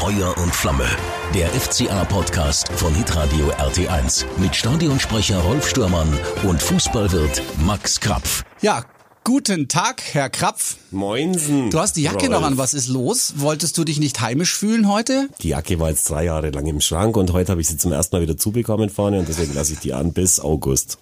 Feuer und Flamme. Der FCA-Podcast von Hitradio RT1 mit Stadionsprecher Rolf Stürmann und Fußballwirt Max Krapf. Ja, Guten Tag, Herr Krapf. Moinsen. Du hast die Jacke Rolf. noch an. Was ist los? Wolltest du dich nicht heimisch fühlen heute? Die Jacke war jetzt drei Jahre lang im Schrank und heute habe ich sie zum ersten Mal wieder zubekommen vorne und deswegen lasse ich die an bis August.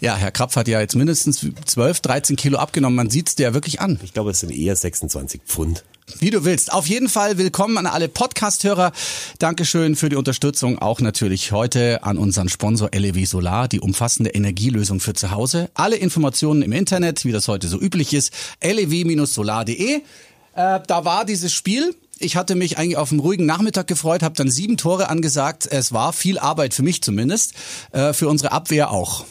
Ja, Herr Krapf hat ja jetzt mindestens 12, 13 Kilo abgenommen. Man sieht's dir ja wirklich an. Ich glaube, es sind eher 26 Pfund. Wie du willst. Auf jeden Fall willkommen an alle Podcast-Hörer. Dankeschön für die Unterstützung. Auch natürlich heute an unseren Sponsor LEW Solar, die umfassende Energielösung für zu Hause. Alle Informationen im Internet, wie das heute so üblich ist, lew-solar.de. Äh, da war dieses Spiel. Ich hatte mich eigentlich auf einen ruhigen Nachmittag gefreut, habe dann sieben Tore angesagt. Es war viel Arbeit für mich zumindest, äh, für unsere Abwehr auch.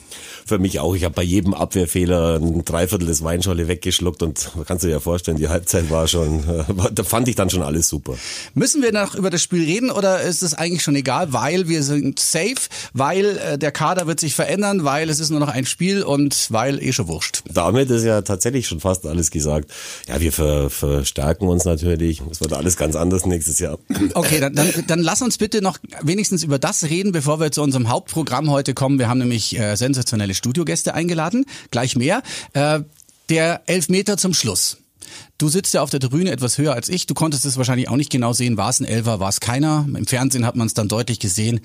Für mich auch. Ich habe bei jedem Abwehrfehler ein Dreiviertel des Weinschorle weggeschluckt und kannst du dir ja vorstellen, die Halbzeit war schon, da fand ich dann schon alles super. Müssen wir noch über das Spiel reden oder ist es eigentlich schon egal, weil wir sind safe, weil äh, der Kader wird sich verändern, weil es ist nur noch ein Spiel und weil eh schon wurscht. Damit ist ja tatsächlich schon fast alles gesagt. Ja, wir ver, verstärken uns natürlich. Es wird alles ganz anders nächstes Jahr. Okay, dann, dann, dann lass uns bitte noch wenigstens über das reden, bevor wir zu unserem Hauptprogramm heute kommen. Wir haben nämlich äh, sensationelle Studiogäste eingeladen, gleich mehr. Äh, der Elfmeter zum Schluss. Du sitzt ja auf der Tribüne etwas höher als ich. Du konntest es wahrscheinlich auch nicht genau sehen. War es ein Elfer, war es keiner? Im Fernsehen hat man es dann deutlich gesehen.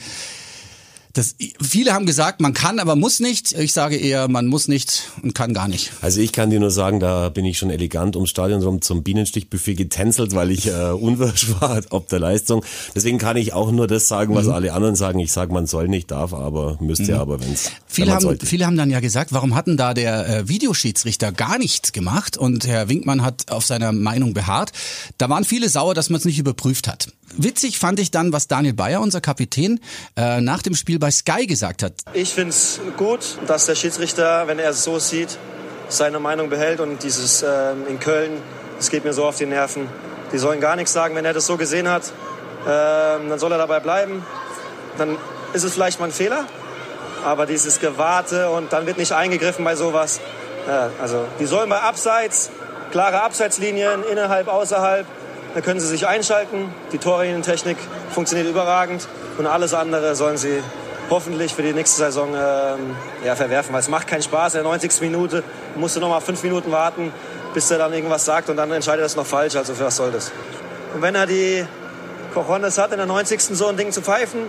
Das, viele haben gesagt, man kann, aber muss nicht. Ich sage eher, man muss nicht und kann gar nicht. Also ich kann dir nur sagen, da bin ich schon elegant ums Stadion rum zum Bienenstichbuffet getänzelt, weil ich äh, unwirsch war ob der Leistung. Deswegen kann ich auch nur das sagen, was mhm. alle anderen sagen. Ich sage, man soll nicht, darf aber, müsste mhm. aber, wenn's, viele wenn haben, sollte. Viele haben dann ja gesagt, warum hatten da der äh, Videoschiedsrichter gar nichts gemacht und Herr Winkmann hat auf seiner Meinung beharrt. Da waren viele sauer, dass man es nicht überprüft hat. Witzig fand ich dann, was Daniel Bayer, unser Kapitän, äh, nach dem Spiel bei Sky gesagt hat. Ich finde es gut, dass der Schiedsrichter, wenn er es so sieht, seine Meinung behält und dieses ähm, in Köln, das geht mir so auf die Nerven. Die sollen gar nichts sagen, wenn er das so gesehen hat, ähm, dann soll er dabei bleiben. Dann ist es vielleicht mal ein Fehler, aber dieses Gewarte und dann wird nicht eingegriffen bei sowas. Ja, also die sollen bei Abseits, klare Abseitslinien, innerhalb, außerhalb, da können sie sich einschalten. Die Torlinientechnik funktioniert überragend und alles andere sollen sie hoffentlich für die nächste Saison ähm, ja, verwerfen, weil es macht keinen Spaß. In der 90. Minute musst du noch mal fünf Minuten warten, bis er dann irgendwas sagt und dann entscheidet er es noch falsch. Also für was soll das? Und wenn er die Cojones hat, in der 90. so ein Ding zu pfeifen,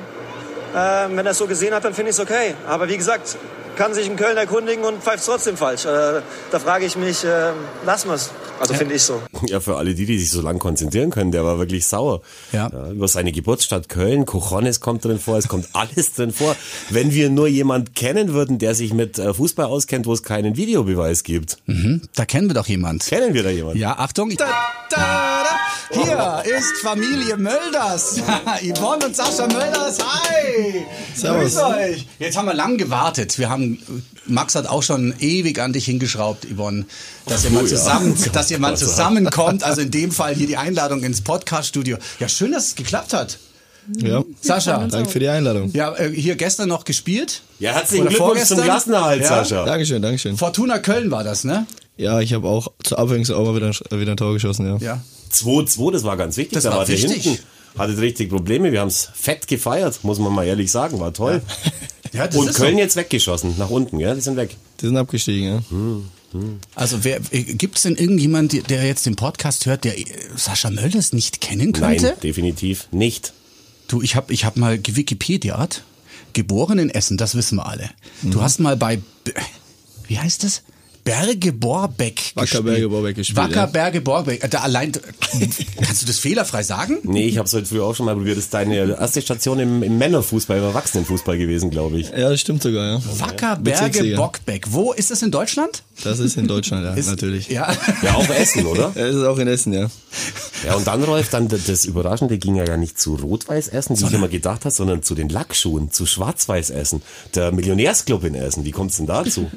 ähm, wenn er es so gesehen hat, dann finde ich es okay. Aber wie gesagt, kann sich in Köln erkundigen und pfeift trotzdem falsch. Äh, da frage ich mich, äh, lassen wir es. Also finde ich so. Ja, für alle die, die sich so lang konzentrieren können, der war wirklich sauer. Ja. ja über seine Geburtsstadt Köln, Cojones kommt drin vor, es kommt alles drin vor. Wenn wir nur jemand kennen würden, der sich mit äh, Fußball auskennt, wo es keinen Videobeweis gibt. Mhm, da kennen wir doch jemand. Kennen wir da jemanden? Ja, Achtung. Da, da, da. Hier ist Familie Mölders. Yvonne und Sascha Mölders. Hi. Servus. Grüß euch. Jetzt haben wir lang gewartet. Wir haben, Max hat auch schon ewig an dich hingeschraubt, Yvonne, dass ihr mal Oh ja. zusammen, Oh dass ihr mal Gott, zusammenkommt. Also in dem Fall hier die Einladung ins Podcast-Studio. Ja, schön, dass es geklappt hat. Ja, Sascha. danke für die Einladung. Ja, äh, hier gestern noch gespielt. Ja, herzlichen Oder Glückwunsch zum vorgestern? Klassenerhalt, Ja. Sascha. Dankeschön, Dankeschön. Fortuna Köln war das, ne? Ja, ich habe auch zur Abwechslung auch mal wieder, wieder ein Tor geschossen, ja. Ja. 2-2, das war ganz wichtig. Das da war war der wichtig. hinten. Hattet richtig Probleme. Wir haben es fett gefeiert, muss man mal ehrlich sagen. War toll. Ja, das Und Köln so. jetzt weggeschossen, nach unten, ja, die sind weg. Die sind abgestiegen, ja. Also wer gibt es denn irgendjemand, der jetzt den Podcast hört, der äh, Sascha Mölders nicht kennen könnte? Nein, definitiv nicht. Du, ich habe ich hab mal gewikipediat. Geboren in Essen, das wissen wir alle. Du hast mal bei, B- wie heißt das? Berge Borbeck Wacker gespielt. Berge Borbeck gespielt, Wacker ja. Berge Borbeck. Da allein, kannst du das fehlerfrei sagen? Nee, ich habe es heute früher auch schon mal probiert. Das ist deine erste Station im, im Männerfußball, im Erwachsenenfußball gewesen, glaube ich. Ja, das stimmt sogar, ja. Wacker Berge Bezirksliga. Bockbeck. Wo ist das in Deutschland? Das ist in Deutschland, ja, Ist, natürlich. Ja. Ja, auch Essen, oder? Ja, das ist auch in Essen, ja. Ja, und dann, Rolf, dann das- Überraschende ging ja gar nicht zu Rot-Weiß-Essen, wie ich immer gedacht habe, sondern zu den Lackschuhen, zu Schwarz-Weiß-Essen. Der Millionärsclub in Essen. Wie kommt's denn dazu?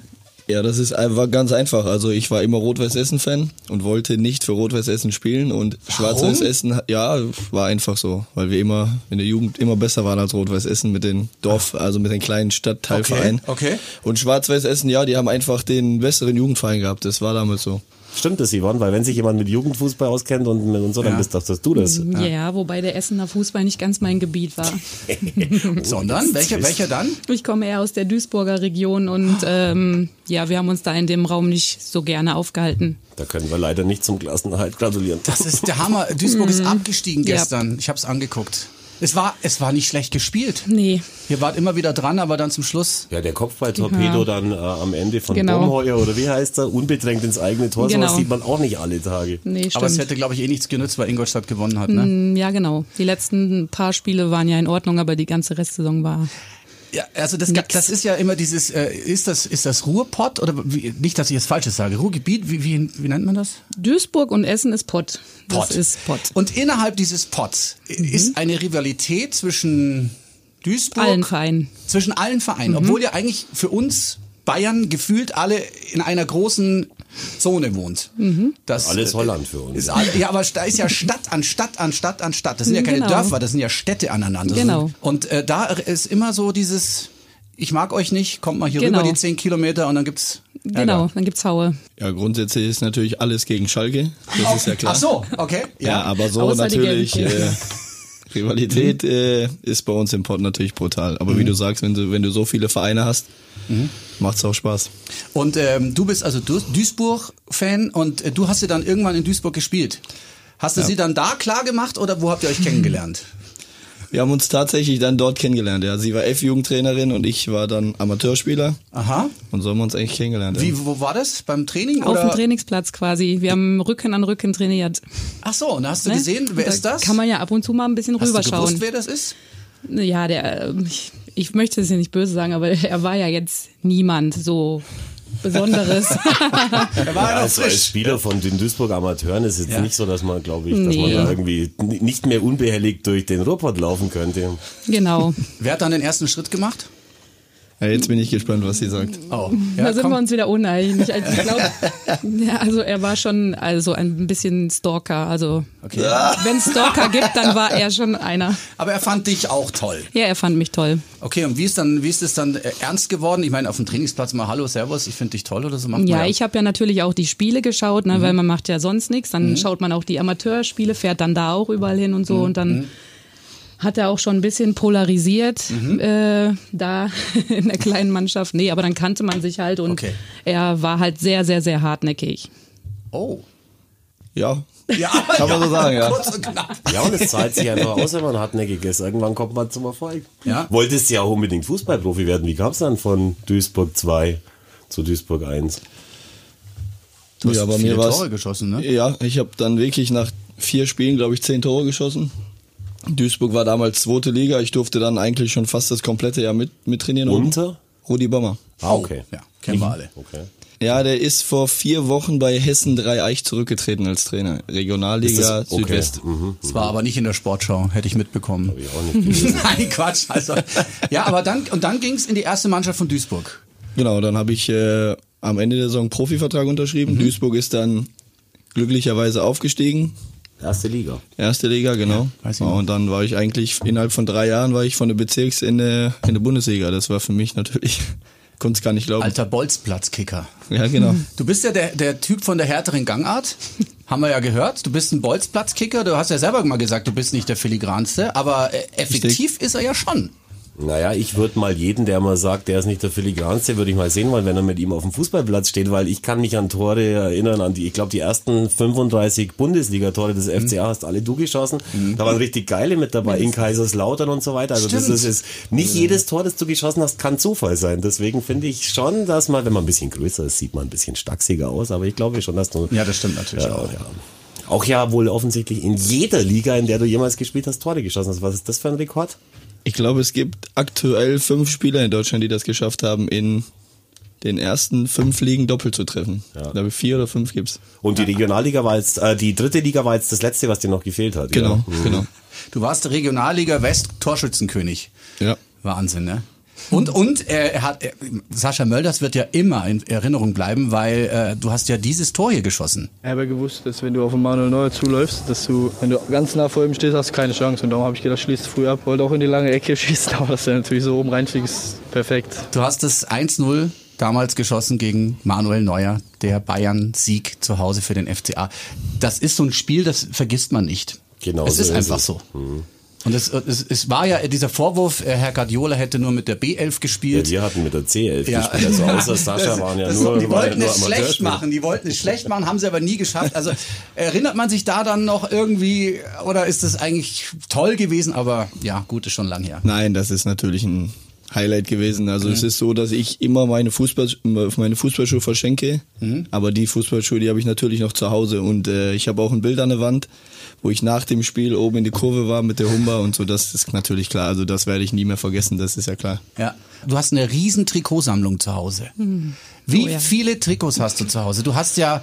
Ja, das ist einfach ganz einfach. Also ich war immer Rot-Weiß-Essen-Fan und wollte nicht für Rot-Weiß-Essen spielen und Schwarz-Weiß-Essen, ja, war einfach so, weil wir immer in der Jugend immer besser waren als Rot-Weiß-Essen mit den Dorf, also mit den kleinen Stadtteilvereinen. Okay, okay. Und Schwarz-Weiß-Essen, ja, die haben einfach den besseren Jugendverein gehabt. Das war damals so. Stimmt das, Yvonne? Weil wenn sich jemand mit Jugendfußball auskennt und, und so, dann Ja. bist doch das du das. Ja. wobei der Essener Fußball nicht ganz mein Gebiet war. Sondern, welcher, welcher dann? Ich komme eher aus der Duisburger Region und ähm, ja, wir haben uns da in dem Raum nicht so gerne aufgehalten. Da können wir leider nicht zum Klassenerhalt gratulieren. Das ist der Hammer. Duisburg ist abgestiegen Ja. gestern. Ich habe es angeguckt. Es war, es war nicht schlecht gespielt. Nee, Ihr wart immer wieder dran, aber dann zum Schluss. Ja, der Kopfball-Torpedo Ja. dann äh, am Ende von Genau. Bomheuer oder wie heißt er, unbedrängt ins eigene Tor. Genau. Sowas sieht man auch nicht alle Tage. nee, stimmt. Aber es hätte, glaube ich, eh nichts genützt, weil Ingolstadt gewonnen hat. Ne? ja, genau. Die letzten paar Spiele waren ja in Ordnung, aber die ganze Restsaison war. Ja, also das, Nix. das ist ja immer dieses, äh, ist das, ist das Ruhrpott oder wie, nicht, dass ich jetzt Falsches sage, Ruhrgebiet, wie, wie, wie nennt man das? Duisburg und Essen ist Pott. Das ist Pott. Und innerhalb dieses Potts ist eine Rivalität zwischen Duisburg, Allen Vereinen. zwischen allen Vereinen, obwohl ja eigentlich für uns Bayern gefühlt alle in einer großen Zone wohnt. Das, Alles Holland für uns. Ist, all- ja, aber da ist ja Stadt an Stadt an Stadt an Stadt. Das sind ja keine Genau. Dörfer, das sind ja Städte aneinander. Genau. Und äh, da ist immer so dieses, ich mag euch nicht, kommt mal hier Genau. rüber die 10 Kilometer und dann gibt's Ärger. Genau, dann gibt's Haue. Ja, grundsätzlich ist natürlich alles gegen Schalke. Das ist ja klar. Ach so, okay. Ja, aber so die natürlich. Äh, Rivalität äh, ist bei uns im Pott natürlich brutal. Aber wie du sagst, wenn du, wenn du so viele Vereine hast, macht's auch Spaß. Und ähm, du bist also Du- Duisburg-Fan und äh, du hast sie dann irgendwann in Duisburg gespielt. Hast du sie dann da klar gemacht oder wo habt ihr euch kennengelernt? Wir haben uns tatsächlich dann dort kennengelernt. Ja, sie war F-Jugendtrainerin und ich war dann Amateurspieler. Aha. Und so haben wir uns eigentlich kennengelernt. ja. Wie, wo war das? Beim Training? Auf oder? dem Trainingsplatz quasi. Wir haben Rücken an Rücken trainiert. Ach so, und da hast du Ne? gesehen, wer da ist das? Kann man ja ab und zu mal ein bisschen hast du gewusst, rüberschauen. wer das ist? Ja, der, ähm, ich, ich möchte es ja nicht böse sagen, aber er war ja jetzt niemand so Besonderes. Er war Ja, also als. Spieler von den Duisburger Amateuren ist es jetzt Ja. nicht so, dass man, glaube ich, dass man Nee. da irgendwie nicht mehr unbehelligt durch den Ruhrpott laufen könnte. genau. Wer hat dann den ersten Schritt gemacht? Ja, jetzt bin ich gespannt, was sie sagt. Oh, da sind komm. wir uns wieder uneinig. Also, ich glaub, ja, also er war schon also ein bisschen Stalker. Also Okay. wenn es Stalker gibt, dann war er schon einer. Aber er fand dich auch toll. Ja, er fand mich toll. Okay, und wie ist dann, wie ist es dann äh, ernst geworden? Ich meine, auf dem Trainingsplatz mal Hallo, Servus, ich finde dich toll oder so macht man Ja, ich habe ja natürlich auch die Spiele geschaut, ne, weil Mhm. man macht ja sonst nichts. Dann schaut man auch die Amateurspiele, fährt dann da auch überall hin und Mhm. so und dann hat er auch schon ein bisschen polarisiert Mhm. äh, da in der kleinen Mannschaft. Nee, aber dann kannte man sich halt und Okay. er war halt sehr, sehr, sehr hartnäckig. Oh. Ja, Ja, kann man so sagen, ja. kurz und knapp. Ja, und es zahlt sich einfach aus, wenn man hartnäckig ist. Irgendwann kommt man zum Erfolg. Ja. Wolltest ja auch unbedingt Fußballprofi werden. Wie kam es dann von Duisburg 2 zu Duisburg 1? Du hast ja, bei viele mir Tore geschossen, ne? Ja, ich habe dann wirklich nach vier Spielen, glaube ich, zehn Tore geschossen. Duisburg war damals zweite Liga. Ich durfte dann eigentlich schon fast das komplette Jahr mit, mit trainieren. Unter? Rudi Bommer. Ah, okay. Ja, kennen wir alle. Okay. Ja, der ist vor vier Wochen bei Hessen Dreieich zurückgetreten als Trainer. Regionalliga Ist das- okay. Südwest. Mhm. Das war aber nicht in der Sportschau, hätte ich mitbekommen. Hab ich auch nicht. Nein, Quatsch. Also, ja, aber dann, und dann ging es in die erste Mannschaft von Duisburg. Genau, dann habe ich äh, am Ende der Saison Profivertrag unterschrieben. Mhm. Duisburg ist dann glücklicherweise aufgestiegen. Erste Liga. Erste Liga, genau. Ja, und dann war ich eigentlich, innerhalb von drei Jahren war ich von der Bezirks in der, in der Bundesliga. Das war für mich natürlich, konnte es gar nicht glauben. Alter Bolzplatzkicker. Ja, genau. Du bist ja der, der Typ von der härteren Gangart. Haben wir ja gehört. Du bist ein Bolzplatzkicker. Du hast ja selber mal gesagt, du bist nicht der filigranste. Aber äh, effektiv ist er ja schon. Naja, ich würde mal jeden, der mal sagt, der ist nicht der Filigranste, würde ich mal sehen wollen, wenn er mit ihm auf dem Fußballplatz steht, weil ich kann mich an Tore erinnern, an die, ich glaube, die ersten 35 Bundesliga-Tore des Mhm. FCA hast alle du geschossen. Da waren richtig geile mit dabei, in Kaiserslautern und so weiter. Also das Stimmt. ist, ist nicht jedes Tor, das du geschossen hast, kann Zufall sein. Deswegen finde ich schon, dass man, wenn man ein bisschen größer ist, sieht man ein bisschen stachsiger aus, aber ich glaube schon, dass du... Ja, das stimmt natürlich ja, auch. Ja. Auch ja wohl offensichtlich in jeder Liga, in der du jemals gespielt hast, Tore geschossen hast. Was ist das für ein Rekord? Ich glaube, es gibt aktuell fünf Spieler in Deutschland, die das geschafft haben, in den ersten fünf Ligen doppelt zu treffen. Ja. Ich glaube, vier oder fünf gibt's. Und die Regionalliga war jetzt, äh, die dritte Liga war jetzt das letzte, was dir noch gefehlt hat. Genau, Ja. Mhm. genau. Du warst Regionalliga West Torschützenkönig. Ja. Wahnsinn, ne? Und, und er hat, er, Sascha Mölders wird ja immer in Erinnerung bleiben, weil äh, du hast ja dieses Tor hier geschossen. Ich habe ja gewusst, dass wenn du auf den Manuel Neuer zuläufst, dass du, wenn du ganz nah vor ihm stehst, hast du keine Chance. Und darum habe ich gedacht, schließt früh ab. Wollte auch in die lange Ecke schießen, aber dass er natürlich so oben reinfliegt, ist perfekt. Du hast das 1-0 damals geschossen gegen Manuel Neuer, der Bayern-Sieg zu Hause für den FCA. Das ist so ein Spiel, das vergisst man nicht. Genau es so ist ist einfach es. so. Und es, es, es war ja dieser Vorwurf, äh, Herr Guardiola hätte nur mit der B11 Ja, gespielt. wir hatten mit der C11 Ja. gespielt, also außer Sascha Das- waren ja das- nur, Die ja wollten nur es schlecht machen, die wollten es schlecht machen, haben sie aber nie geschafft. Also erinnert man sich da dann noch irgendwie, oder ist das eigentlich toll gewesen? Aber ja, gut, ist schon lang her. Nein, das ist natürlich ein Highlight gewesen. Also es ist so, dass ich immer meine Fußball meine Fußballschuhe verschenke, aber die Fußballschuhe, die habe ich natürlich noch zu Hause und äh, ich habe auch ein Bild an der Wand, wo ich nach dem Spiel oben in die Kurve war mit der Humba und so. Das ist natürlich klar. Also das werde ich nie mehr vergessen. Das ist ja klar. Ja. Du hast eine riesen Trikotsammlung zu Hause. Wie Oh ja. viele Trikots hast du zu Hause? Du hast ja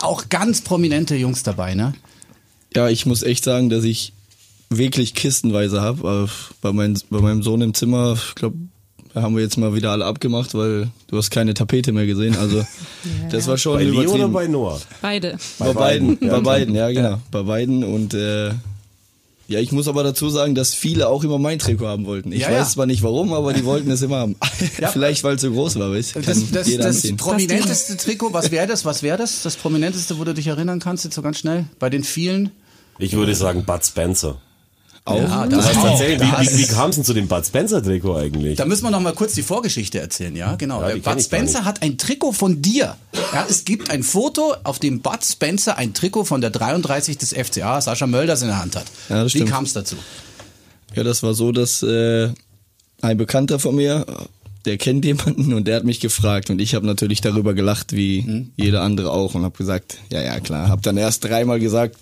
auch ganz prominente Jungs dabei, ne? Ja, ich muss echt sagen, dass ich wirklich kistenweise habe. Bei, mein, bei meinem Sohn im Zimmer, ich glaube, da haben wir jetzt mal wieder alle abgemacht, weil du hast keine Tapete mehr gesehen. Also das war schon Bei Leo übertrieben. oder bei Noah? Beide. Bei, beiden, bei beiden, ja genau, bei beiden und äh, ja, ich muss aber dazu sagen, dass viele auch immer mein Trikot haben wollten. Ich Ja, weiß ja. zwar nicht warum, aber die wollten es immer haben. Vielleicht weil es so groß war, weißt du? Kann Das, das, das prominenteste Trikot, was wäre das? Was wäre das? Das prominenteste, wo du dich erinnern kannst, jetzt so ganz schnell? Bei den vielen? Ich würde sagen Bud Spencer. Auch. Ja, Du das hast auch. tatsächlich, wie, Das- wie, wie kam es denn zu dem Bud Spencer Trikot eigentlich? Da müssen wir noch mal kurz die Vorgeschichte erzählen, ja, genau. Ja, Bud Spencer hat ein Trikot von dir. Ja, es gibt ein Foto, auf dem Bud Spencer ein Trikot von der 33 des FCA, Sascha Mölders, in der Hand hat. Ja, das Wie kam es dazu? Ja, das war so, dass äh, ein Bekannter von mir, der kennt jemanden und der hat mich gefragt und ich habe natürlich darüber gelacht, wie Mhm. jeder andere auch und habe gesagt, ja, ja, klar. Habe dann erst dreimal gesagt,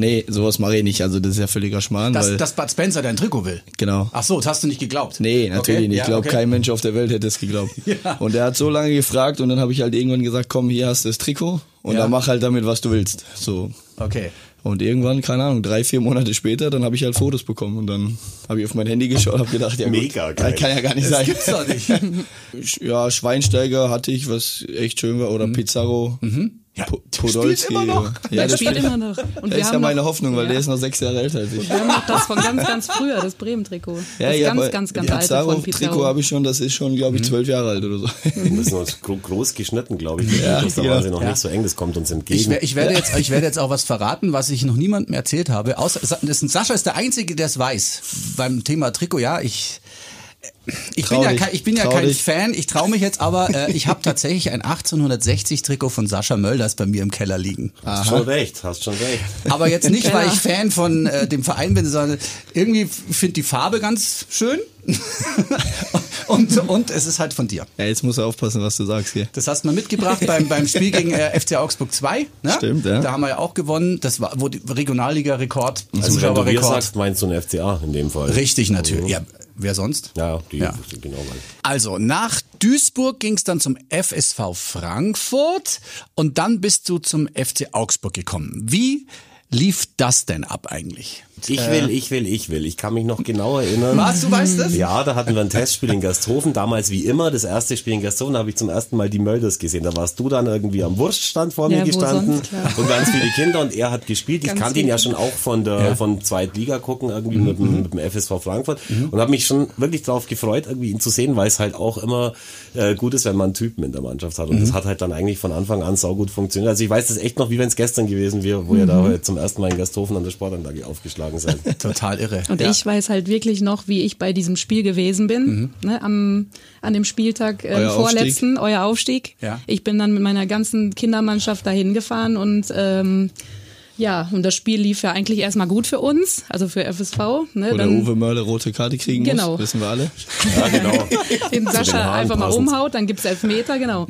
nee, sowas mache ich nicht, also das ist ja völliger Schmarrn, Dass, weil dass Bud Spencer dein Trikot will? genau. Ach so, das hast du nicht geglaubt? Nee, natürlich Okay, nicht. ja, Ich glaube, okay. kein Mensch auf der Welt hätte es geglaubt. Ja. Und er hat so lange gefragt und dann habe ich halt irgendwann gesagt, komm, hier hast du das Trikot und Ja. dann mach halt damit, was du willst. So. Okay. Und irgendwann, keine Ahnung, drei, vier Monate später, dann habe ich halt Fotos bekommen und dann habe ich auf mein Handy geschaut und habe gedacht, ja gut, Mega geil. kann ja gar nicht Das sein. gibt's doch nicht. Ja, Schweinsteiger hatte ich, was echt schön war, oder Pizarro. Mhm. Ja, Po- der spielt Podolski. immer noch. Ja, der der spielt immer noch. Und Das wir ist ja haben meine noch, Hoffnung, weil ja. der ist noch sechs Jahre älter als ich. Wir haben noch das von ganz, ganz früher, das Bremen-Trikot. das ganz, aber ganz, ganz die alte von Pizarro-Trikot Pizarro. habe ich schon, das ist schon, glaube ich, zwölf Jahre alt oder so. Wir müssen uns gro groß geschnitten, glaube ich. Ja, das ist ja. ja. noch nicht so eng, das kommt uns entgegen. Ich, ich, werde jetzt, ich werde jetzt auch was verraten, was ich noch niemandem erzählt habe. Außer, das Sascha ist der Einzige, der es weiß. Beim Thema Trikot, ja, ich. Ich bin Trau ja, kein, ich bin ja trau kein dich. Fan, ich traue mich jetzt aber, äh, ich habe tatsächlich ein 1860-Trikot von Sascha Mölders bei mir im Keller liegen. hast schon recht, hast schon recht. Aber jetzt nicht, weil Keller. ich Fan von äh, dem Verein bin, sondern irgendwie finde die Farbe ganz schön. und, und es ist halt von dir. Ja, jetzt musst du aufpassen, was du sagst hier. Das hast du mal mitgebracht beim, beim Spiel gegen äh, FC Augsburg 2. Ne? Stimmt, ja. Da haben wir ja auch gewonnen. Das war wo die Regionalliga-Rekord, Also wenn du Zuschauerrekord. sagst, meinst du ein FCA in dem Fall. Richtig, natürlich. Ja, wer sonst? Ja, die, Ja. genau. Also, nach Duisburg ging es dann zum FSV Frankfurt und dann bist du zum FC Augsburg gekommen. Wie lief das denn ab eigentlich? Ich will, ich will, ich will. Ich kann mich noch genau erinnern. Was, du weißt das? Ja, da hatten wir ein Testspiel in Gersthofen. Damals wie immer, das erste Spiel in Gersthofen, da habe ich zum ersten Mal die Mölders gesehen. Da warst du dann irgendwie am Wurststand vor Ja, mir gestanden sonst, und ganz viele Kinder und er hat gespielt. Ich Ganz kannte ihn ja schon auch von der Ja. von Zweitliga gucken irgendwie Mhm. mit, dem, mit dem FSV Frankfurt und habe mich schon wirklich darauf gefreut, irgendwie ihn zu sehen, weil es halt auch immer äh, gut ist, wenn man einen Typen in der Mannschaft hat. Und Mhm. das hat halt dann eigentlich von Anfang an saugut funktioniert. Also ich weiß das echt noch, wie wenn es gestern gewesen wäre, wo da Mhm. heute zum ersten Mal in Gersthofen an der Sportanlage aufgeschlagen seid. Total irre. Und ja. ich weiß halt wirklich noch, wie ich bei diesem Spiel gewesen bin, Mhm. ne, am, an dem Spieltag äh, Euer vorletzten, euer Aufstieg. Ja. Ich bin dann mit meiner ganzen Kindermannschaft dahin gefahren und ähm, ja, und das Spiel lief ja eigentlich erstmal gut für uns, also für FSV. Ne, Oder dann Uwe Mörle rote Karte kriegen Genau. muss, wissen wir alle. Ja, genau. den den Sascha einfach mal umhaut, dann gibt's Elfmeter, genau.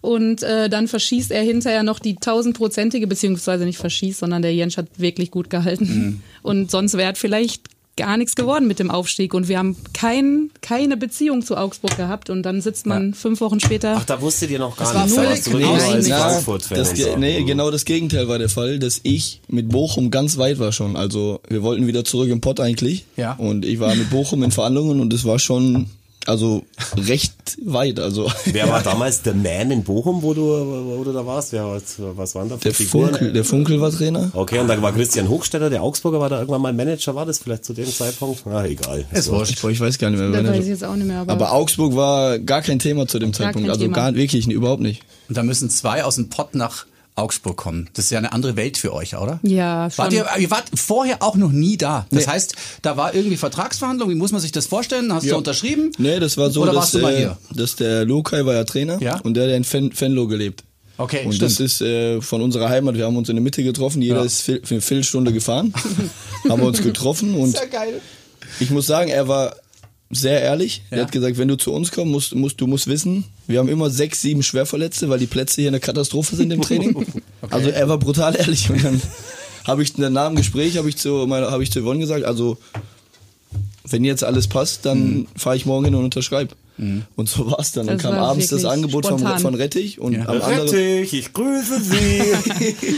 Und äh, dann verschießt er hinterher noch die tausendprozentige, beziehungsweise nicht verschießt, sondern der Jens hat wirklich gut gehalten. Und sonst wäre vielleicht gar nichts geworden mit dem Aufstieg. Und wir haben kein, keine Beziehung zu Augsburg gehabt. Und dann sitzt man fünf Wochen später. Ach, da wusstet ihr noch gar Das war nicht. warst du nicht. Frankfurt-Fan das, ge- nee, genau das Gegenteil war der Fall, dass ich mit Bochum ganz weit war schon. Also wir wollten wieder zurück im Pott eigentlich. Ja. Und ich war mit Bochum in Verhandlungen und es war schon Also recht weit. Also Wer war damals der Man in Bochum, wo du, wo du da warst? Wer, was, was waren da für der Figuren? Funkel, der Funkel war Trainer. Okay, und dann war Christian Hochstetter, der Augsburger, war da irgendwann mal Manager, war das vielleicht zu dem Zeitpunkt? Ah, egal. Ist wurscht. Boah, ich weiß gar nicht mehr. Da er- weiß ich jetzt auch nicht mehr. Aber, aber Augsburg war gar kein Thema zu dem Gar Zeitpunkt. kein Also Thema. gar wirklich überhaupt nicht. Und da müssen zwei aus dem Pott nach Augsburg kommen. Das ist ja eine andere Welt für euch, oder? Ja, schon. Wart ihr, ihr wart vorher auch noch nie da. Das heißt, da war irgendwie Vertragsverhandlung. Wie muss man sich das vorstellen? Hast Ja. du unterschrieben? Nee, das war so, Oder dass, warst du mal äh, hier? dass der Lokai war ja Trainer Ja. und der hat ja in Fen Venlo gelebt. Okay, Und stimmt. das ist äh, von unserer Heimat. Wir haben uns in der Mitte getroffen. Jeder Ja. ist für eine Viertelstunde gefahren. haben wir uns getroffen und geil. ich muss sagen, er war sehr ehrlich. Ja. Er hat gesagt, wenn du zu uns kommst, musst, musst, du musst wissen, wir haben immer sechs, sieben Schwerverletzte, weil die Plätze hier eine Katastrophe sind im Training. Also er war brutal ehrlich und dann habe ich danach im Gespräch habe ich zu meiner, habe ich zu Yvonne gesagt, also wenn jetzt alles passt, dann Mhm. fahre ich morgen hin und unterschreibe. Und so war's dann. Dann Das kam war abends das Angebot von, spontan. von Rettich und am, anderen, Rettich, ich grüße Sie.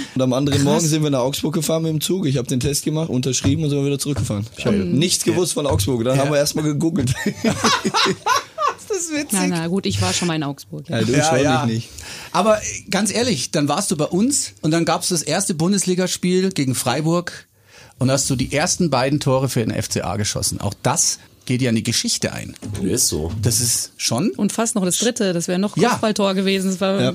und am anderen Morgen sind wir nach Augsburg gefahren mit dem Zug. Ich habe den Test gemacht, unterschrieben und sind wir wieder zurückgefahren. Ich habe nichts gewusst von Augsburg. Dann haben wir erstmal gegoogelt. Das ist witzig. na, na gut, ich war schon mal in Augsburg. Ja. Ja, du schon ich nicht. Aber ganz ehrlich, dann warst du bei uns und dann gab's das erste Bundesligaspiel gegen Freiburg und hast du die ersten beiden Tore für den FCA geschossen. Auch das geht ja in die Geschichte ein. Ist so. Das ist schon. Und fast noch das dritte, das wäre noch Ja. Kopfballtor gewesen. Das war Ja.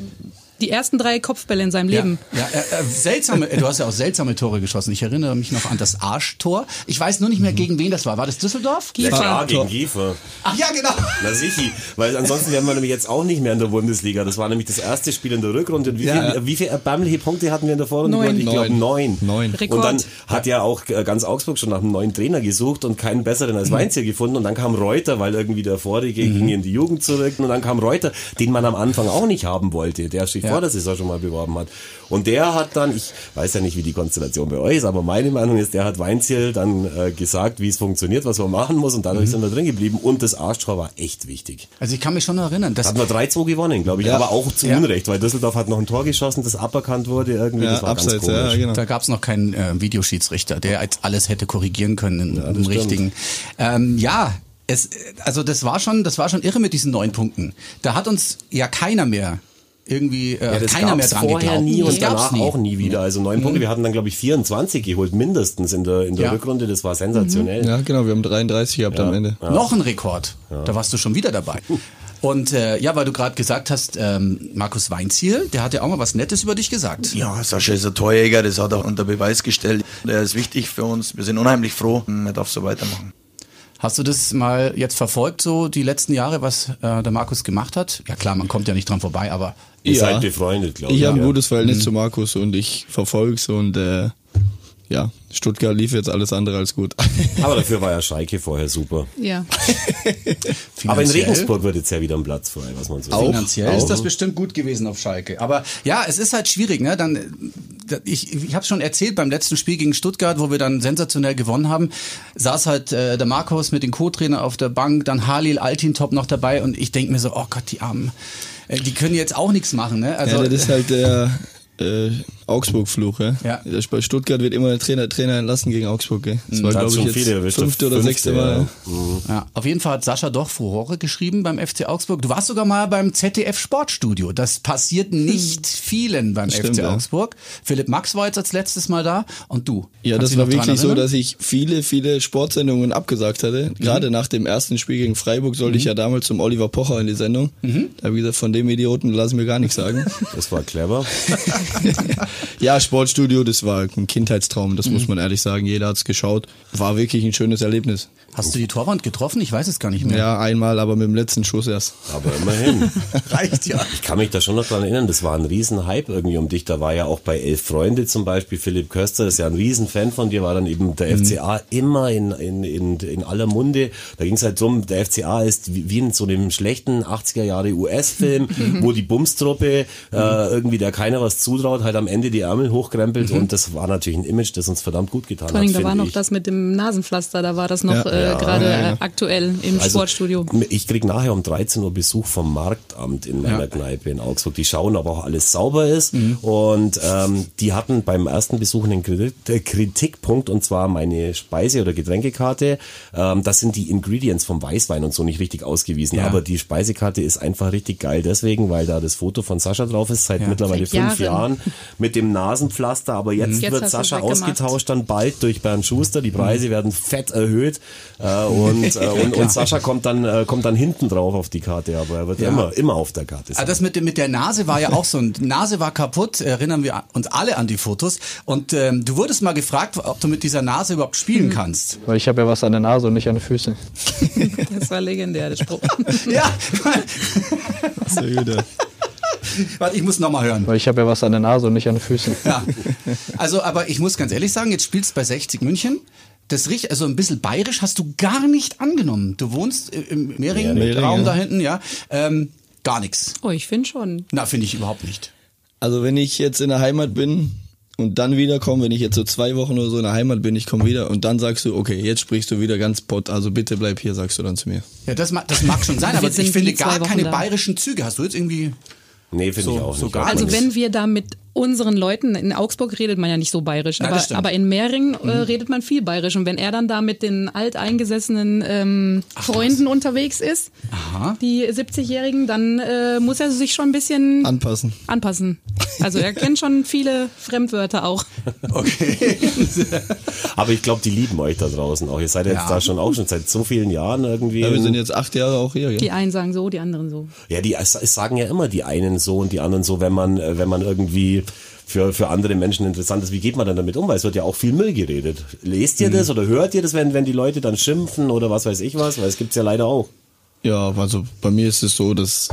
Die ersten drei Kopfbälle in seinem Leben. Ja, ja äh, äh, seltsame, äh, du hast ja auch seltsame Tore geschossen. Ich erinnere mich noch an das Arschtor. Ich weiß nur nicht mehr, gegen wen das war. War das Düsseldorf? Ja Kiefer. klar, gegen. Giefer. Ach ja, genau. Na sicher, weil ansonsten wären wir nämlich jetzt auch nicht mehr in der Bundesliga. Das war nämlich das erste Spiel in der Rückrunde. Und wie Ja. viele wie viel erbärmliche Punkte hatten wir in der Vorrunde? Neun. Ich glaube neun. Neun. Rekord. Und dann hat ja auch äh, ganz Augsburg schon nach einem neuen Trainer gesucht und keinen besseren als Weinziel gefunden. Und dann kam Reuter, weil irgendwie der vorige ging in die Jugend zurück. Und dann kam Reuter, den man am Anfang auch nicht haben wollte, der sich Ja. vor der Saison schon mal beworben hat. Und der hat dann, ich weiß ja nicht, wie die Konstellation bei euch ist, aber meine Meinung ist, der hat Weinziel dann äh, gesagt, wie es funktioniert, was man machen muss. Und dadurch sind wir drin geblieben. Und das Arschtor war echt wichtig. Also ich kann mich schon erinnern, Da dass hat man 3-2 gewonnen, glaube ich. Ja. Aber auch zu Ja. Unrecht, weil Düsseldorf hat noch ein Tor geschossen, das aberkannt wurde irgendwie. Ja, das war abseits, ganz komisch. ja, genau. Da gab es noch keinen äh, Videoschiedsrichter, der jetzt alles hätte korrigieren können in, im stimmt. richtigen. Ähm, ja, es, also das war schon, das war schon irre mit diesen neun Punkten. Da hat uns ja keiner mehr irgendwie äh, Ja, das keiner mehr dran vorher geglaubt. nie und danach nie. auch nie wieder. Also neun Punkte. Wir hatten dann, glaube ich, 24 geholt, mindestens in der, in der Ja. Rückrunde. Das war sensationell. Ja, genau, wir haben 33 gehabt am Ende. Noch ein Rekord. Da warst du schon wieder dabei. Und äh, ja, weil du gerade gesagt hast, ähm, Markus Weinziel, der hat ja auch mal was Nettes über dich gesagt. Ja, Sascha ist ein Torjäger, das hat er unter Beweis gestellt. Der ist wichtig für uns. Wir sind unheimlich froh. Er darf so weitermachen. Hast du das mal jetzt verfolgt, so die letzten Jahre, was äh, der Markus gemacht hat? Ja klar, man kommt ja nicht dran vorbei, aber Ihr Ja. seid befreundet, glaube ich. Ich habe ein ja. gutes Verhältnis zu Markus und ich verfolg's und äh, ja, Stuttgart lief jetzt alles andere als gut. Aber dafür war ja Schalke vorher super. Ja. Aber in Regensburg wird jetzt ja wieder ein Platz frei, was man so Auch. Finanziell ist das bestimmt gut gewesen auf Schalke. Aber ja, es ist halt schwierig. Ne? Dann, ich ich habe schon erzählt, beim letzten Spiel gegen Stuttgart, wo wir dann sensationell gewonnen haben, saß halt äh, der Markus mit dem Co-Trainer auf der Bank, dann Halil Altintop noch dabei und ich denk mir so, oh Gott, die Armen, äh, die können jetzt auch nichts machen. Ne? Also, ja, das ist halt der äh, Augsburg-Fluch. Ja? Ja. Bei Stuttgart wird immer der Trainer, Trainer entlassen gegen Augsburg. Gell? Das war, glaube ich, schon viele jetzt erwischt. fünfte oder Fünfte, sechste Mal. ja. Ja. Ja, auf jeden Fall hat Sascha doch Furore geschrieben beim FC Augsburg. Du warst sogar mal beim ZDF Sportstudio. Das passiert nicht vielen beim Stimmt, FC ja. Augsburg. Philipp Max war jetzt als letztes Mal da und du. Ja, Kannst das war wirklich so, dass ich viele, viele Sportsendungen abgesagt hatte. Mhm. Gerade nach dem ersten Spiel gegen Freiburg sollte ich ja damals zum Oliver Pocher in die Sendung. Mhm. Da habe ich gesagt, von dem Idioten lassen wir gar nichts sagen. Das war clever. ja, Sportstudio, das war ein Kindheitstraum, das Mhm. muss man ehrlich sagen. Jeder hat's geschaut. War wirklich ein schönes Erlebnis. Hast du die Torwand getroffen? Ich weiß es gar nicht mehr. Ja, einmal, aber mit dem letzten Schuss erst. Aber immerhin. Reicht ja. Ich kann mich da schon noch dran erinnern, das war ein Riesenhype irgendwie um dich. Da war ja auch bei Elf Freunde zum Beispiel, Philipp Köster ist ja ein Riesenfan von dir, war dann eben der FCA immer in, in, in, in aller Munde. Da ging es halt drum, der FCA ist wie, wie in so einem schlechten 80er Jahre US-Film, wo die Bumstruppe äh, irgendwie, der keiner was zutraut, halt am Ende Ende die Ärmel hochkrempelt und das war natürlich ein Image, das uns verdammt gut getan Vor allem, hat. da war noch ich. das mit dem Nasenpflaster, da war das noch Ja. äh, Ja, gerade ja, äh, aktuell im Also, Sportstudio. Ich krieg nachher um 13 Uhr Besuch vom Marktamt in meiner. Kneipe in Augsburg. Die schauen, ob auch alles sauber ist. Mhm. Und ähm, die hatten beim ersten Besuch einen äh, Kritikpunkt und zwar meine Speise- oder Getränkekarte. Ähm, das sind die Ingredients vom Weißwein und so nicht richtig ausgewiesen. Aber die Speisekarte ist einfach richtig geil deswegen, weil da das Foto von Sascha drauf ist seit mittlerweile Seit fünf Jahren. Jahren mit dem Nasenpflaster. Aber jetzt, Jetzt wird Sascha ausgetauscht dann bald durch Bernd Schuster. Die Preise werden fett erhöht äh, und, äh, und, und Sascha kommt dann äh, kommt dann hinten drauf auf die Karte, aber er wird Ja. immer immer auf der Karte Ah, sein. das mit, dem- mit der Nase war ja auch so. Die Nase war kaputt, erinnern wir uns alle an die Fotos. Und ähm, du wurdest mal gefragt, ob du mit dieser Nase überhaupt spielen kannst. Weil ich habe ja was an der Nase und nicht an den Füßen. Das war legendär, der Spruch. ja, Sehr gut. warte, ich muss nochmal hören. Weil ich habe ja was an der Nase und nicht an den Füßen. Ja. Also, aber ich muss ganz ehrlich sagen, jetzt spielst du bei 60 München. Das riecht, also ein bisschen bayerisch hast du gar nicht angenommen. Du wohnst äh, im Mehring, Mehring, Raum ja. da hinten, ja. Ähm, gar nichts. Oh, ich finde schon. Na, finde ich überhaupt nicht. Also wenn ich jetzt in der Heimat bin und dann wiederkomme, wenn ich jetzt so zwei Wochen oder so in der Heimat bin, ich komme wieder und dann sagst du, okay, jetzt sprichst du wieder ganz pott, also bitte bleib hier, sagst du dann zu mir. Ja, das, mag- das mag schon sein, aber ich finde gar keine da. bayerischen Züge. Hast du jetzt irgendwie. Nee, finde So- ich auch so nicht. gar Auch Also nicht. wenn wir da mit unseren Leuten, in Augsburg redet man ja nicht so bayerisch, Nein, aber, aber in Mehring äh, redet man viel bayerisch. Und wenn er dann da mit den alteingesessenen ähm, Freunden unterwegs ist, Aha. die 70-Jährigen, dann äh, muss er sich schon ein bisschen Anpassen. anpassen. Also er kennt schon viele Fremdwörter auch. Okay. aber ich glaube, die lieben euch da draußen auch. Ihr seid jetzt Ja. da schon auch schon seit so vielen Jahren irgendwie. Ja, wir in- sind jetzt acht Jahre auch hier. Die Ja. einen sagen so, die anderen so. Ja, die sagen ja immer die einen so und die anderen so, wenn man, äh, wenn man irgendwie für, für andere Menschen interessant ist. Wie geht man dann damit um? Weil es wird ja auch viel Müll geredet. Lest ihr das oder hört ihr das, wenn, wenn die Leute dann schimpfen oder was weiß ich was? Weil es gibt's ja leider auch. ja, also bei mir ist es so, dass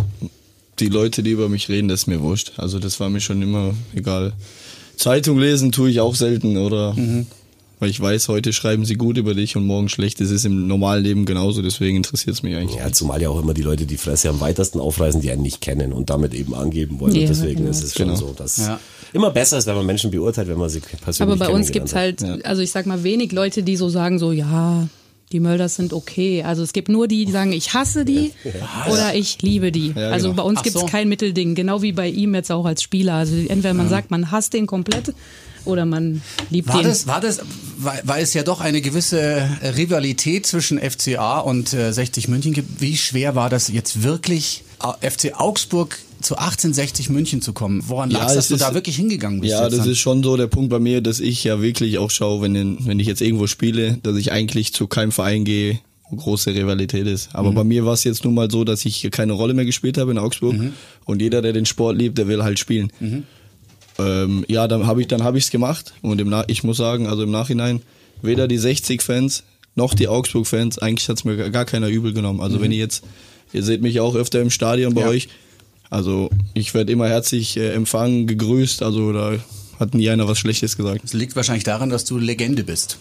die Leute, die über mich reden, das ist mir wurscht. Also das war mir schon immer egal. Zeitung lesen tue ich auch selten oder weil ich weiß, heute schreiben sie gut über dich und morgen schlecht. Das ist im normalen Leben genauso, deswegen interessiert es mich eigentlich. Ja, zumal ja auch immer die Leute die Fresse am weitesten aufreißen, die einen nicht kennen und damit eben angeben wollen. Ja, und deswegen genau. ist es schon Genau. so, dass Ja. Immer besser ist, wenn man Menschen beurteilt, wenn man sie persönlich Aber bei uns gibt's hat. halt, also ich sag mal, wenig Leute, die so sagen, so, ja, die Mölders sind okay. Also es gibt nur die, die sagen, ich hasse die oder ich liebe die. Ja, also genau. bei uns Ach gibt's so. kein Mittelding, genau wie bei ihm jetzt auch als Spieler. Also entweder man sagt, man hasst den komplett oder man liebt War den. das, war das, weil, weil es ja doch eine gewisse äh, Rivalität zwischen FCA und äh, 60 München gibt. Wie schwer war das jetzt wirklich, FC Augsburg zu 1860 München zu kommen? Woran Ja, lag es, dass es du ist- da wirklich hingegangen bist? Ja, das dann? ist schon so der Punkt bei mir, dass ich ja wirklich auch schaue, wenn, wenn ich jetzt irgendwo spiele, dass ich eigentlich zu keinem Verein gehe, wo große Rivalität ist. Aber bei mir war es jetzt nun mal so, dass ich keine Rolle mehr gespielt habe in Augsburg und jeder, der den Sport liebt, der will halt spielen. Ähm, ja, dann habe ich dann habe ich's gemacht und im Na ich muss sagen, also im Nachhinein weder die 60 Fans noch die Augsburg Fans, eigentlich hat's mir gar- gar keiner übel genommen. Also wenn ihr jetzt ihr seht mich auch öfter im Stadion bei Ja. euch. Also ich werde immer herzlich äh, empfangen, gegrüßt, also da hat nie einer was Schlechtes gesagt. Das liegt wahrscheinlich daran, dass du Legende bist.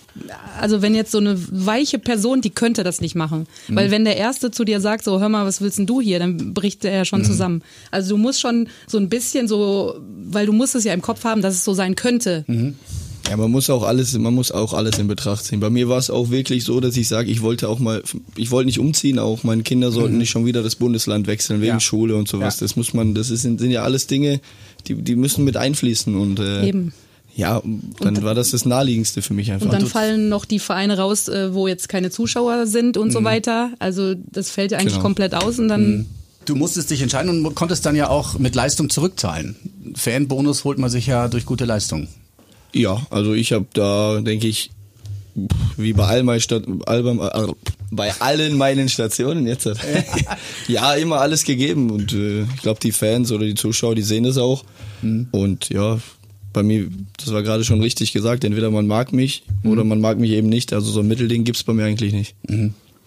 Also wenn jetzt so eine weiche Person, die könnte das nicht machen. Mhm. Weil wenn der Erste zu dir sagt, so hör mal, was willst denn du hier, dann bricht der ja Mhm. schon zusammen. Also du musst schon so ein bisschen so, weil du musst es ja im Kopf haben, dass es so sein könnte. Mhm. Ja, man muss auch alles, man muss auch alles in Betracht ziehen. Bei mir war es auch wirklich so, dass ich sage, ich wollte auch mal, ich wollte nicht umziehen, auch meine Kinder sollten nicht schon wieder das Bundesland wechseln wegen Mhm. Ja. Schule und sowas. Ja. Das muss man, das ist, sind ja alles Dinge, die, die müssen mit einfließen und äh, Eben. ja, dann war das das naheliegendste für mich einfach. Und dann fallen noch die Vereine raus, äh, wo jetzt keine Zuschauer sind und Mhm. so weiter. Also das fällt ja eigentlich Genau. komplett aus und dann Du musstest dich entscheiden und konntest dann ja auch mit Leistung zurückzahlen. Fanbonus holt man sich ja durch gute Leistung. Ja, also ich habe da, denke ich, wie bei all meinen Stat Album, äh, bei allen meinen Stationen jetzt, hat- ja, immer alles gegeben und äh, ich glaube, die Fans oder die Zuschauer, die sehen das auch. Und ja, bei mir, das war gerade schon richtig gesagt, entweder man mag mich oder man mag mich eben nicht, also so ein Mittelding gibt's bei mir eigentlich nicht.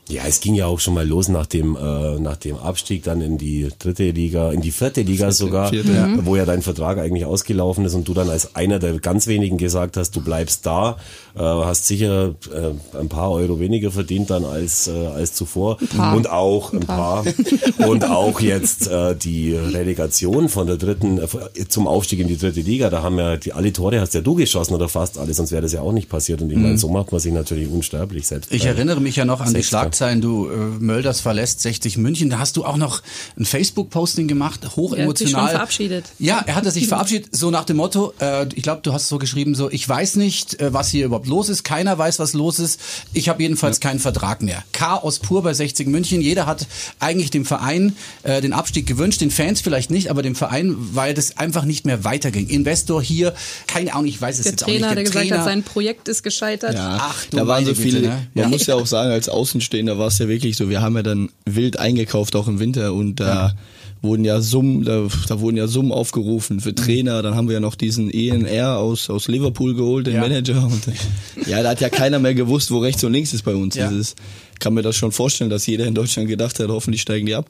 Ja, es ging ja auch schon mal los nach dem, äh, nach dem Abstieg dann in die dritte Liga, in die vierte Liga sogar, vierte, ja. wo ja dein Vertrag eigentlich ausgelaufen ist und du dann als einer der ganz wenigen gesagt hast, du bleibst da, äh, hast sicher äh, ein paar Euro weniger verdient dann als, äh, als zuvor und auch ein, paar. paar und auch jetzt äh, die Relegation von der dritten äh, zum Aufstieg in die dritte Liga, da haben ja die alle Tore hast ja du geschossen oder fast alle, sonst wäre das ja auch nicht passiert und ich meine, so macht man sich natürlich unsterblich selbst. Ich erinnere mich ja noch an die Sechster. Schlagzeilen, du äh, Mölders verlässt 60 München. Da hast du auch noch ein Facebook-Posting gemacht, Er hat sich hochemotional. schon verabschiedet. Ja, er hatte sich verabschiedet, so nach dem Motto, äh, ich glaube, du hast so geschrieben, so, ich weiß nicht, äh, was hier überhaupt los ist, keiner weiß, was los ist. Ich habe jedenfalls keinen Vertrag mehr. Chaos pur bei 60 München. Jeder hat eigentlich dem Verein äh, den Abstieg gewünscht, den Fans vielleicht nicht, aber dem Verein, weil das einfach nicht mehr weiterging. Investor hier, keine Ahnung, ich weiß es Der jetzt Trainer, auch nicht. der gesagt hat, sein Projekt ist gescheitert. Ja, Ach, du da waren so viele. ne? Man Ja. muss ja auch sagen, als Außenstehender war es ja wirklich so. Wir haben ja dann wild eingekauft, auch im Winter, und da wurden ja Summen, da, da wurden ja Summen aufgerufen Mhm. für Trainer. Dann haben wir ja noch diesen ENR aus aus Liverpool geholt, den Ja. Manager. Und ja, da hat ja keiner mehr gewusst, wo rechts und links ist bei uns. Ja. Ist, kann mir das schon vorstellen, dass jeder in Deutschland gedacht hat, hoffentlich steigen die ab.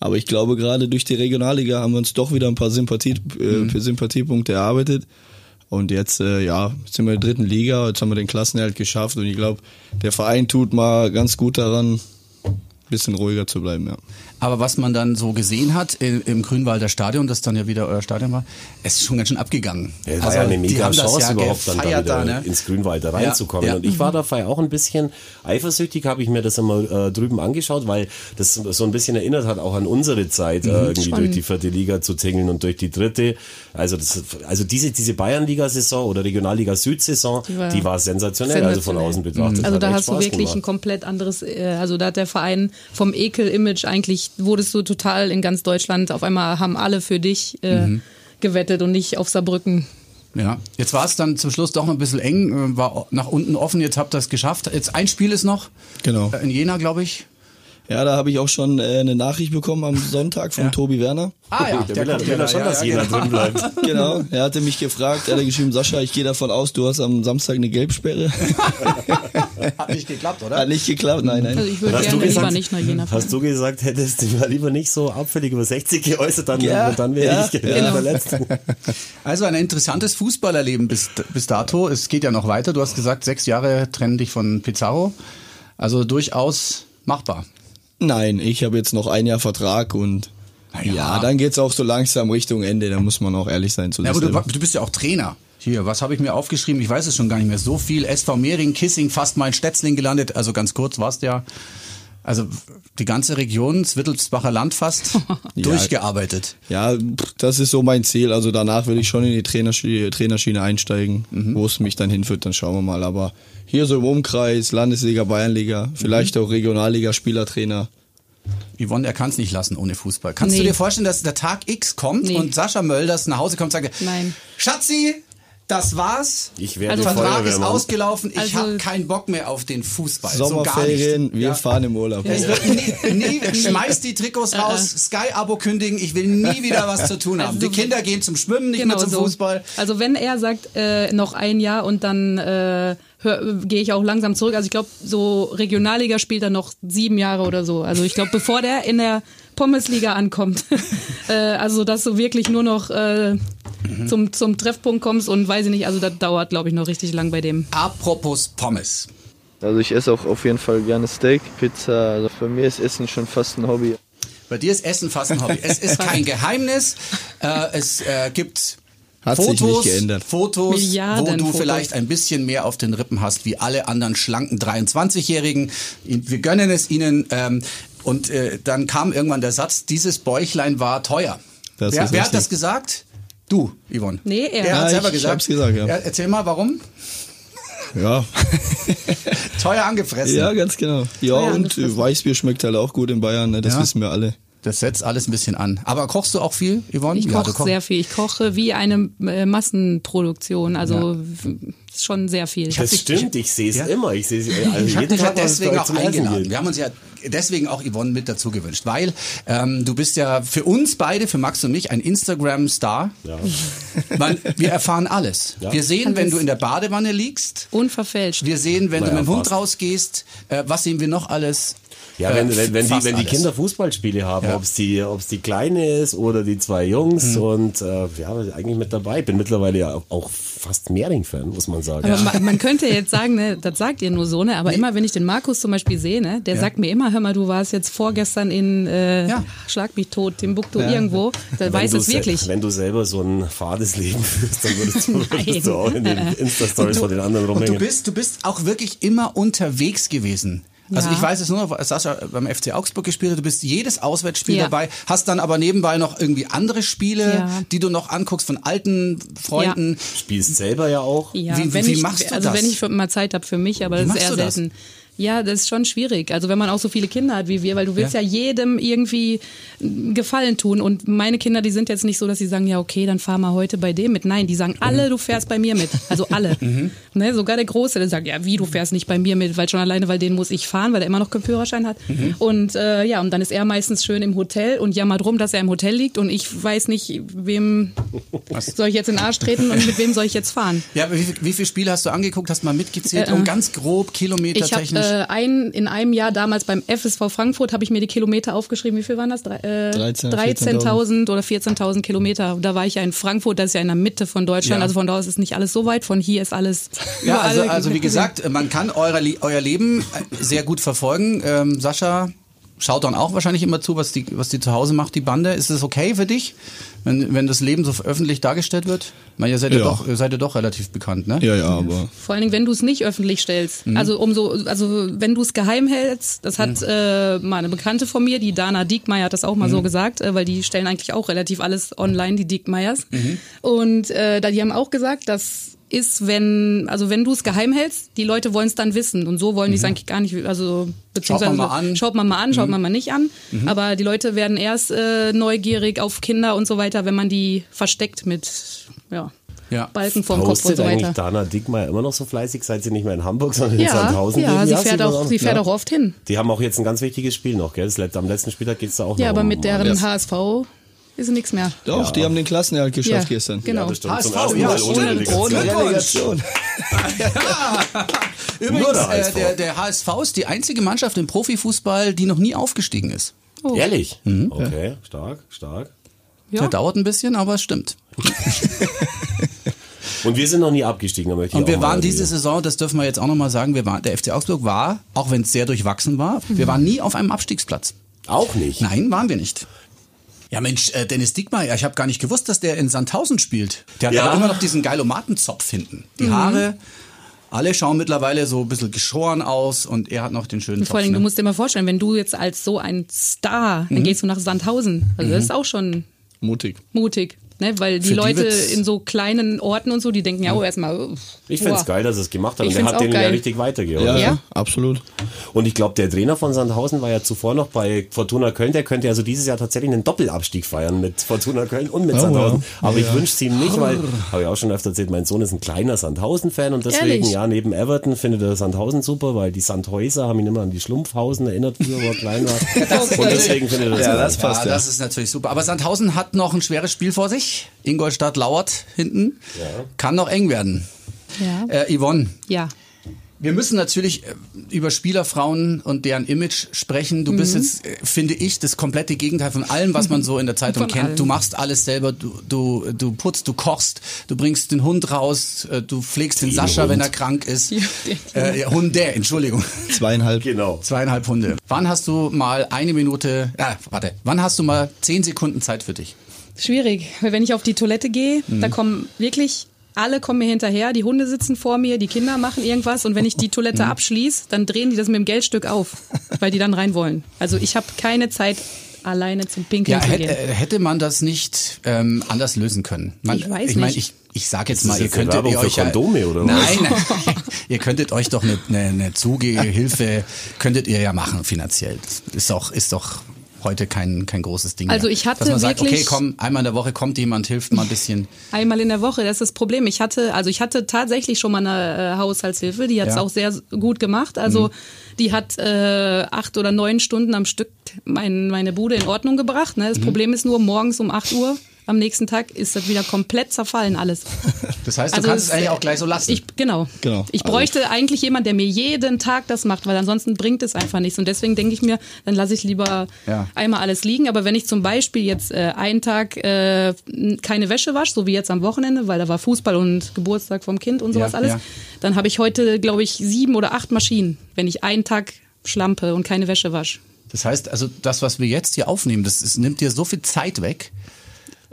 Aber ich glaube, gerade durch die Regionalliga haben wir uns doch wieder ein paar Sympathie, Mhm. äh, Sympathiepunkte erarbeitet. Und jetzt, äh, ja, sind wir in der dritten Liga, jetzt haben wir den Klassenerhalt geschafft und ich glaube, der Verein tut mal ganz gut daran, bisschen ruhiger zu bleiben, ja. Aber was man dann so gesehen hat im, im Grünwalder Stadion, das dann ja wieder euer Stadion war, es ist schon ganz schön abgegangen. Ja, es war ja eine die mega haben das Chance ja überhaupt dann da wieder da, ne? ins Grünwalder reinzukommen. Ja, ja. Und ich war dabei auch ein bisschen eifersüchtig, habe ich mir das immer äh, drüben angeschaut, weil das so ein bisschen erinnert hat auch an unsere Zeit, Mhm. äh, irgendwie Schon. durch die vierte Liga zu tingeln und durch die dritte. Also das, also diese diese Bayernliga-Saison oder Regionalliga Süd-Saison, Die war die war sensationell, also von sensationell. außen betrachtet. Also Hat da hast du Spaß wirklich ein gemacht. komplett anderes, äh, also da hat der Verein vom Ekel-Image eigentlich, wurdest du total in ganz Deutschland, auf einmal haben alle für dich äh, Mhm. gewettet und nicht auf Saarbrücken. Ja, jetzt war es dann zum Schluss doch noch ein bisschen eng, äh, war nach unten offen, jetzt habt ihr es geschafft. Jetzt ein Spiel ist noch, Genau. äh, in Jena, glaube ich. Ja, da habe ich auch schon äh, eine Nachricht bekommen am Sonntag von Ja. Tobi Werner. Ah ja, Der will, er- kommt will ja er schon, da, dass ja, jeder genau. drin bleibt. Genau, er hatte mich gefragt, er hat geschrieben, Sascha, ich gehe davon aus, du hast am Samstag eine Gelbsperre. Hat nicht geklappt, oder? Hat nicht geklappt, nein, nein. Also ich würde Hast du gerne lieber gesagt- nicht nach Jena fahren. Hast du gesagt, hättest du mal lieber nicht so abfällig über 60 geäußert, dann, Ja, dann wäre ja, ich genau. verletzt. Also ein interessantes Fußballerleben bis, bis dato. Es geht ja noch weiter. Du hast gesagt, sechs Jahre trennen dich von Pizarro. Also durchaus machbar. Nein, ich habe jetzt noch ein Jahr Vertrag und ja. ja, dann geht's auch so langsam Richtung Ende, da muss man auch ehrlich sein zu Ja, sich aber du, du bist ja auch Trainer. Hier, was habe ich mir aufgeschrieben? Ich weiß es schon gar nicht mehr. So viel SV Mehring, Kissing, fast mal in Stetzling gelandet. Also ganz kurz warst ja. Also die ganze Region, das Wittelsbacher Land fast, durchgearbeitet. Ja, das ist so mein Ziel. Also danach will ich schon in die Trainerschiene, Trainerschiene einsteigen. Mhm. Wo es mich dann hinführt, dann schauen wir mal. Aber hier so im Umkreis, Landesliga, Bayernliga, vielleicht Mhm. auch Regionalliga, Spielertrainer. Yvonne, er kann es nicht lassen ohne Fußball. Kannst du Nee. dir vorstellen, dass der Tag X kommt Nee. und Sascha Mölders nach Hause kommt und sagt, Nein. Schatzi, das war's. Ich werde Also Vertrag ist ausgelaufen. Ich Also- habe keinen Bock mehr auf den Fußball. so Sommerferien, nicht. wir Ja. fahren im Urlaub. Es wird nie, nie, schmeiß die Trikots raus, Sky-Abo kündigen, ich will nie wieder was zu tun haben. Also- die Kinder gehen zum Schwimmen, nicht Genau mehr zum so. Fußball. Also wenn er sagt, äh, noch ein Jahr und dann äh, gehe ich auch langsam zurück. Also ich glaube, so Regionalliga spielt er noch sieben Jahre oder so. Also ich glaube, bevor der in der Pommesliga ankommt. äh, also dass du wirklich nur noch äh, zum, zum Treffpunkt kommst und weiß ich nicht, also das dauert, glaube ich, noch richtig lang bei dem. Apropos Pommes. Also ich esse auch auf jeden Fall gerne Steak, Pizza. Also für mich ist Essen schon fast ein Hobby. Bei dir ist Essen fast ein Hobby. Es ist kein Geheimnis. Äh, es äh, gibt Hat sich Fotos, nicht geändert. Fotos, Milliarden wo du Fotos. vielleicht ein bisschen mehr auf den Rippen hast wie alle anderen schlanken 23-Jährigen. Wir gönnen es ihnen. Ähm, und äh, dann kam irgendwann der Satz, dieses Bäuchlein war teuer. Das wer wer hat das gesagt? Du, Yvonne. Nee, er. Er hat Ja, selber ich- ich gesagt. hab's gesagt, ja. Erzähl mal, warum? Ja. Teuer angefressen. ja, ganz genau. Ja, Ja, und äh, Weißbier schmeckt halt auch gut in Bayern, ne? das Ja. wissen wir alle. Das setzt alles ein bisschen an. Aber kochst du auch viel, Yvonne? Ich Ja, koche koch- sehr viel. Ich koche wie eine äh, Massenproduktion. Also w- ist schon sehr viel. Das stimmt, ich sehe es Ja. immer. Ich sehe es also Ich habe jeden Tag, deswegen auch eingeladen. Wir haben uns ja deswegen auch Yvonne mit dazu gewünscht, weil ähm, du bist ja für uns beide, für Max und mich, ein Instagram-Star. Ja. Man, wir erfahren alles. Ja. Wir sehen, wenn du in der Badewanne liegst. Unverfälscht. Wir sehen, wenn Naja, du mit dem Hund rausgehst. Äh, was sehen wir noch alles? Ja, Äh, wenn, wenn, wenn, die, wenn die. Kinder Fußballspiele haben, Ja. ob es die, ob's die Kleine ist oder die zwei Jungs Mhm. und äh, ja, eigentlich mit dabei. Bin mittlerweile ja auch fast Mehring-Fan, muss man sagen. Aber ma- man könnte jetzt sagen, ne, das sagt ihr nur so, ne? Aber immer, wenn ich den Markus zum Beispiel sehe, ne, der sagt mir immer, hör mal, du warst jetzt vorgestern in äh, Ja. Schlag mich tot, Timbuktu irgendwo. Der Wenn weiß du es wirklich. Wenn du selber so ein fades Leben führst, dann würdest du, würdest du auch in den Insta-Stories von den anderen Und rumhängen. du bist, du bist auch wirklich immer unterwegs gewesen. Also Ja. ich weiß es nur noch, Sascha beim FC Augsburg gespielt du bist jedes Auswärtsspiel Ja. dabei, hast dann aber nebenbei noch irgendwie andere Spiele, Ja. die du noch anguckst von alten Freunden. Spielst selber ja auch. Ja, Wie- wenn wie ich, machst du also das? wenn ich für- mal Zeit habe für mich, aber Wie das ist machst eher du das? Ja, das ist schon schwierig. Also wenn man auch so viele Kinder hat wie wir, weil du willst ja, Ja. jedem irgendwie Gefallen tun. Und meine Kinder, die sind jetzt nicht so, dass sie sagen, ja okay, dann fahr mal heute bei dem mit. Nein, die sagen alle, du fährst bei mir mit. Also alle. Mhm. Ne, sogar der Große, der sagt, ja wie, du fährst nicht bei mir mit, weil schon alleine, weil den muss ich fahren, weil er immer noch keinen Führerschein hat. Mhm. Und äh, ja, und dann ist er meistens schön im Hotel und jammert rum, dass er im Hotel liegt und ich weiß nicht, wem soll ich jetzt in den Arsch treten und mit wem soll ich jetzt fahren. Ja, wie, wie viele Spiele hast du angeguckt? Hast du mal mitgezählt? Äh, äh. ganz grob Kilometer Ich habe technisch. Äh, ein, in einem Jahr damals beim FSV Frankfurt habe ich mir die Kilometer aufgeschrieben. Wie viel waren das? Drei- Äh, 13, 13.000 oder 14.000 Kilometer. Da war ich ja in Frankfurt, das ist ja in der Mitte von Deutschland. Ja. Also von da aus ist nicht alles so weit. Von hier ist alles. ja, also, also wie gesagt, man kann euer, euer Leben äh, sehr gut verfolgen. Ähm, Sascha schaut dann auch wahrscheinlich immer zu, was die, was die zu Hause macht, die Bande. Ist es okay für dich, wenn, wenn das Leben so öffentlich dargestellt wird? Weil ihr seid ja, Ja. doch, ihr seid ja doch relativ bekannt, ne? Ja, ja, aber Vor allen Dingen, wenn du es nicht öffentlich stellst. Mhm. Also umso, also wenn du es geheim hältst, das hat äh, mal eine Bekannte von mir, die Dana Diekmeyer hat das auch mal Mhm. so gesagt, äh, weil die stellen eigentlich auch relativ alles online, die Diekmeyers. Mhm. Und äh, da die haben auch gesagt, das ist, wenn, also wenn du es geheim hältst, die Leute wollen es dann wissen. Und so wollen die es eigentlich gar nicht, also beziehungsweise Mhm. mal an. Mhm. schaut man mal an, schaut man mal nicht an. Aber die Leute werden erst äh, neugierig auf Kinder und so weiter, wenn man die versteckt mit ja, Ja. Balken vorm Kopf und so eigentlich weiter. Dana Dickmeyer immer noch so fleißig, seit sie nicht mehr in Hamburg, sondern in Ja, Sandhausen ja, sie sieht fährt man auch, sie fährt auch oft hin. Die haben auch jetzt ein ganz wichtiges Spiel noch, gell? Das letzte, am letzten Spieltag geht's da auch noch Ja, aber um mit deren. HSV ist nichts mehr. doch, die haben den Klassenerhalt geschafft Ja, gestern. genau. Ja, das stimmt. Zum HSV, ersten ja, ohne stimmt. Relegation. Ohne Relegation. Übrigens, Nur der äh, HSV. der, der HSV ist die einzige Mannschaft im Profifußball, die noch nie aufgestiegen ist. Oh. Ehrlich? Mhm. Okay, stark, stark. Ja. Der dauert ein bisschen, aber es stimmt. Und wir sind noch nie abgestiegen, ich Und wir waren diese. Saison, das dürfen wir jetzt auch nochmal sagen, wir waren, der FC Augsburg war, auch wenn es sehr durchwachsen war, wir waren nie auf einem Abstiegsplatz. Auch nicht. Nein, waren wir nicht. Ja Mensch, äh, Dennis Diekmeyer, ich habe gar nicht gewusst, dass der in Sandhausen spielt. Der hat Ja. aber immer noch diesen Geilomatenzopf hinten. Die Mhm. Haare, alle schauen mittlerweile so ein bisschen geschoren aus und er hat noch den schönen Und vor allem, du ne? musst dir mal vorstellen, wenn du jetzt als so ein Star, Mhm. dann gehst du nach Sandhausen. Also das ist auch schon Mutig. mutig. Ne? Weil die die Leute wird's- in so kleinen Orten und so, die denken ja auch erstmal. uff, Ich find's boah. geil, dass er es gemacht hat. Ich Und er hat auch den ja geil. richtig weitergeholfen. Ja, Ja. ja, absolut. Und ich glaube, der Trainer von Sandhausen war ja zuvor noch bei Fortuna Köln. Der könnte also dieses Jahr tatsächlich einen Doppelabstieg feiern mit Fortuna Köln und mit Oh, Sandhausen. ja. Aber ich wünsche es ihm nicht, weil, habe ich auch schon öfter erzählt, mein Sohn ist ein kleiner Sandhausen-Fan und deswegen, Ehrlich? ja, neben Everton findet er Sandhausen super, weil die Sandhäuser haben ihn immer an die Schlumpfhausen erinnert, früher, wo er klein war. und deswegen findet er das Ja, geil. das passt ja, ja. das ist natürlich super. Aber Sandhausen hat noch ein schweres Spiel vor sich. Ingolstadt lauert hinten. Kann noch eng werden. Ja. Äh, Yvonne, ja. wir müssen natürlich äh, über Spielerfrauen und deren Image sprechen. Du Mhm. bist jetzt, äh, finde ich, das komplette Gegenteil von allem, was man so in der Zeitung Von kennt. allem. Du machst alles selber, du, du, du putzt, du kochst, du bringst den Hund raus, äh, du pflegst den Den Sascha, Hund. wenn er krank ist. Ja, Äh, ja, Hunde, Entschuldigung. Zweieinhalb. Genau. Zweieinhalb Hunde. Wann hast du mal eine Minute, ah, warte, wann hast du mal zehn Sekunden Zeit für dich? Schwierig, weil wenn ich auf die Toilette gehe, da Mhm. kommen wirklich alle kommen mir hinterher, die Hunde sitzen vor mir, die Kinder machen irgendwas und wenn ich die Toilette Mhm. abschließe, dann drehen die das mit dem Geldstück auf, weil die dann rein wollen. Also ich habe keine Zeit alleine zum Pinkeln Ja, zu hätte, gehen. hätte man das nicht ähm, anders lösen können? Man, Ich weiß ich mein, nicht. ich, ich sag jetzt mal, ihr könntet Werbung ihr euch ja- Kondome oder was? Nein, nein. ihr könntet euch doch eine, eine, eine Zugehilfe könntet ihr ja machen finanziell. Das ist doch ist doch heute kein, kein großes Ding Also mehr. ich hatte Dass man sagt, wirklich- okay, komm, einmal in der Woche kommt jemand, hilft mal ein bisschen. Einmal in der Woche, das ist das Problem. Ich hatte, also ich hatte tatsächlich schon mal eine äh, Haushaltshilfe, die hat es Ja. auch sehr gut gemacht. Also die hat äh, acht oder neun Stunden am Stück mein, meine Bude in Ordnung gebracht. Ne? Das Problem ist nur, morgens um 8 Uhr am nächsten Tag ist das wieder komplett zerfallen alles. Das heißt, du Also kannst es es- eigentlich auch gleich so lassen. Ich, genau. Genau. Ich bräuchte eigentlich jemand, der mir jeden Tag das macht, weil ansonsten bringt es einfach nichts. Und deswegen denke ich mir, dann lasse ich lieber Ja. einmal alles liegen. Aber wenn ich zum Beispiel jetzt äh, einen Tag äh, keine Wäsche wasche, so wie jetzt am Wochenende, weil da war Fußball und Geburtstag vom Kind und sowas Ja, alles, ja. dann habe ich heute, glaube ich, sieben oder acht Maschinen, wenn ich einen Tag schlampe und keine Wäsche wasche. Das heißt, also das, was wir jetzt hier aufnehmen, das, ist, nimmt dir so viel Zeit weg.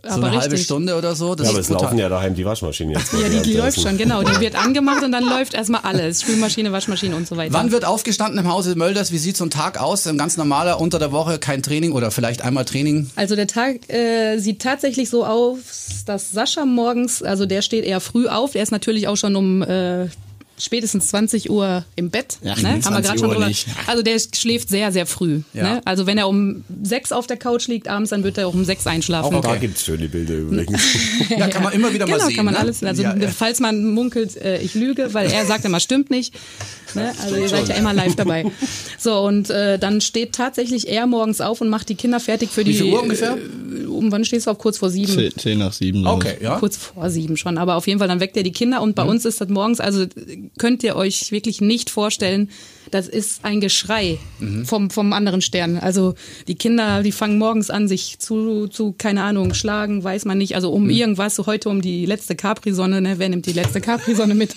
So Aber eine halbe richtig. Stunde oder so. Das Ja, aber es brutal. laufen ja daheim die Waschmaschinen jetzt. Ja, die, die läuft schon, genau. Die wird angemacht und dann läuft erstmal alles. Spülmaschine, Waschmaschine und so weiter. Wann wird aufgestanden im Hause Mölders? Wie sieht so ein Tag aus? Ein ganz normaler unter der Woche, kein Training oder vielleicht einmal Training? Also der Tag äh, sieht tatsächlich so aus, dass Sascha morgens, also der steht eher früh auf, der ist natürlich auch schon um äh, spätestens 20 Uhr im Bett. Ja, ne? Haben wir 20 gerade schon drüber. nicht. Also der schläft sehr, sehr früh. Ja. Ne? Also wenn er um sechs auf der Couch liegt abends, dann wird er auch um sechs einschlafen. Auch Da Okay. gibt's schöne Bilder übrigens. Ja, kann man immer wieder mal genau, sehen. kann man ne? alles. Also ja, falls man munkelt, äh, ich lüge, weil er sagt immer, stimmt nicht. Ne? Also ihr seid ja immer live dabei. So und äh, dann steht tatsächlich er morgens auf und macht die Kinder fertig für die. viel Uhr ungefähr? Äh, um wann stehst du auf? Kurz vor sieben. Zehn, zehn nach sieben. Okay, ja. Kurz vor sieben schon, aber auf jeden Fall, dann weckt er die Kinder und bei Mhm. uns ist das morgens, also könnt ihr euch wirklich nicht vorstellen, das ist ein Geschrei Mhm. vom, vom anderen Stern. Also die Kinder, die fangen morgens an, sich zu, zu keine Ahnung, schlagen, weiß man nicht, also um Mhm. irgendwas, so heute um die letzte Capri-Sonne, ne? wer nimmt die letzte Capri-Sonne mit?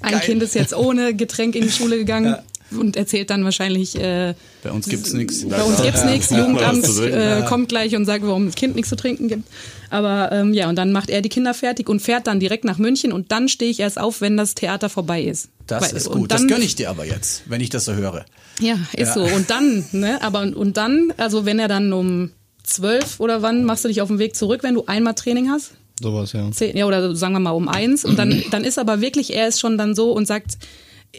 Ein Geil. Kind ist jetzt ohne Getränk in die Schule gegangen. Und erzählt dann wahrscheinlich, äh, Bei uns gibt's nichts. bei uns gibt's nichts. Jugendamt äh, kommt gleich und sagt, warum das Kind nichts zu trinken gibt. Aber ähm, ja, und dann macht er die Kinder fertig und fährt dann direkt nach München und dann stehe ich erst auf, wenn das Theater vorbei ist. Das Weil- ist gut. Dann, das gönne ich dir aber jetzt, wenn ich das so höre. Ja, ist Ja. so. Und dann, ne, aber und, und dann, also wenn er dann um zwölf oder wann machst du dich auf den Weg zurück, wenn du einmal Training hast? Sowas, ja. Zehn, ja, oder sagen wir mal um eins. Und dann, dann ist aber wirklich, er ist schon dann so und sagt,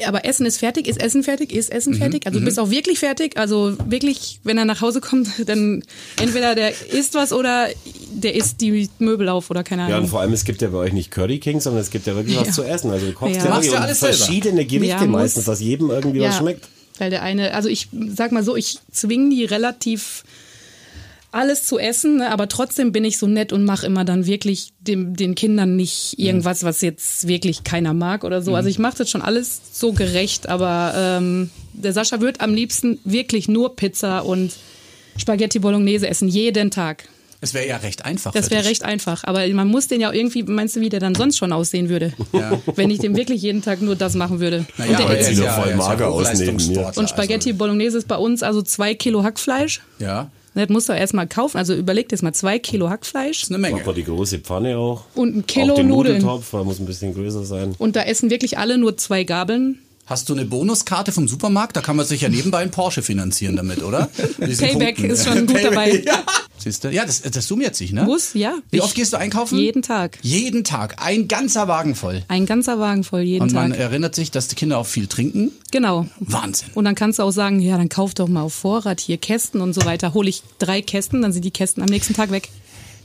aber Essen ist fertig, ist Essen fertig, ist Essen fertig. Also du bist auch wirklich fertig. Also wirklich, wenn er nach Hause kommt, dann entweder der isst was oder der isst die Möbel auf oder keine Ja, Ahnung. und vor allem, es gibt ja bei euch nicht Curry King, sondern es gibt ja wirklich was Ja. zu essen. Also du kochst Ja. ja, ja alles verschiedene Gerichte Ja, meistens, dass jedem irgendwie was schmeckt. Weil der eine, also ich sag mal so, ich zwinge die relativ alles zu essen, ne, aber trotzdem bin ich so nett und mache immer dann wirklich dem, den Kindern nicht irgendwas, was jetzt wirklich keiner mag oder so. Also ich mache das schon alles so gerecht, aber ähm, der Sascha wird am liebsten wirklich nur Pizza und Spaghetti Bolognese essen, jeden Tag. Es wäre ja recht einfach. Das wäre recht einfach. Aber man muss den ja irgendwie, meinst du, wie der dann sonst schon aussehen würde? Wenn ich dem wirklich jeden Tag nur das machen würde. Naja, und der er ist ja, ja voll er ja mager aus neben mir. Hochleistungssportler, und Spaghetti Bolognese ist bei uns also zwei Kilo Hackfleisch. Also, ja, Das musst du erstmal kaufen. Also überleg dir jetzt mal zwei Kilo Hackfleisch ist eine Menge. Man die große Pfanne auch. und ein Kilo auch den Nudeln. Nudeltopf, der muss ein bisschen größer sein. Und da essen wirklich alle nur zwei Gabeln. Hast du eine Bonuskarte vom Supermarkt? Da kann man sich ja nebenbei einen Porsche finanzieren damit, oder? Payback Punkten. ist schon gut dabei. Ja. Siehst du? Ja, das, das summiert sich, ne? Muss, ja. Wie Ich- oft gehst du einkaufen? Jeden Tag. Jeden Tag. Ein ganzer Wagen voll. Ein ganzer Wagen voll jeden Und man Tag. erinnert sich, dass die Kinder auch viel trinken. Genau. Wahnsinn. Und dann kannst du auch sagen, ja, dann kauf doch mal auf Vorrat hier Kästen und so weiter. Hole ich drei Kästen, dann sind die Kästen am nächsten Tag weg.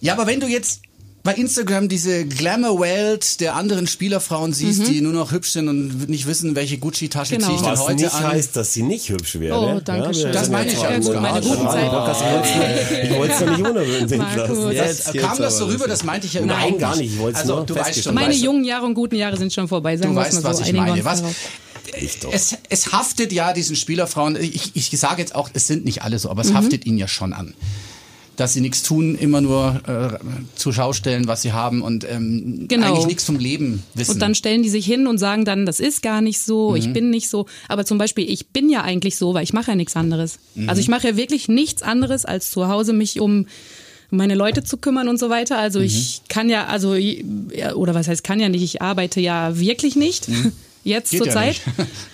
Ja, aber wenn du jetzt bei Instagram diese Glamour-Welt der anderen Spielerfrauen siehst, die nur noch hübsch sind und nicht wissen, welche Gucci-Tasche Mhm. Genau. ziehe ich denn Was heute nicht an. heißt, dass sie nicht hübsch wäre. Oh, danke schön. wir Das meine ich ja. im Gut, meine guten Zeiten. Ich wollte es doch nicht unerwähnt Marco, lassen. Das, Jetzt kam das so rüber, das- das meinte ich ja Nein, überhaupt gar nicht. Ich wollte es Also nur du weißt schon. Meine jungen Jahre und guten Jahre sind schon vorbei. Sagen Du weißt, mal was so. ich Einigen wir meine. Was. Ich es, es haftet ja diesen Spielerfrauen, ich, ich sage jetzt auch, es sind nicht alle so, aber Mhm. es haftet ihnen ja schon an. Dass sie nichts tun, immer nur äh, zur Schau stellen, was sie haben und ähm, Genau. eigentlich nichts vom Leben wissen. Und dann stellen die sich hin und sagen dann, das ist gar nicht so, Mhm. ich bin nicht so. Aber zum Beispiel, ich bin ja eigentlich so, weil ich mache ja nichts anderes. Mhm. Also ich mache ja wirklich nichts anderes, als zu Hause mich um meine Leute zu kümmern und so weiter. Also ich Mhm. kann ja, also, oder was heißt kann ja nicht, ich arbeite ja wirklich nicht. Jetzt Mhm. Geht zur ja Zeit.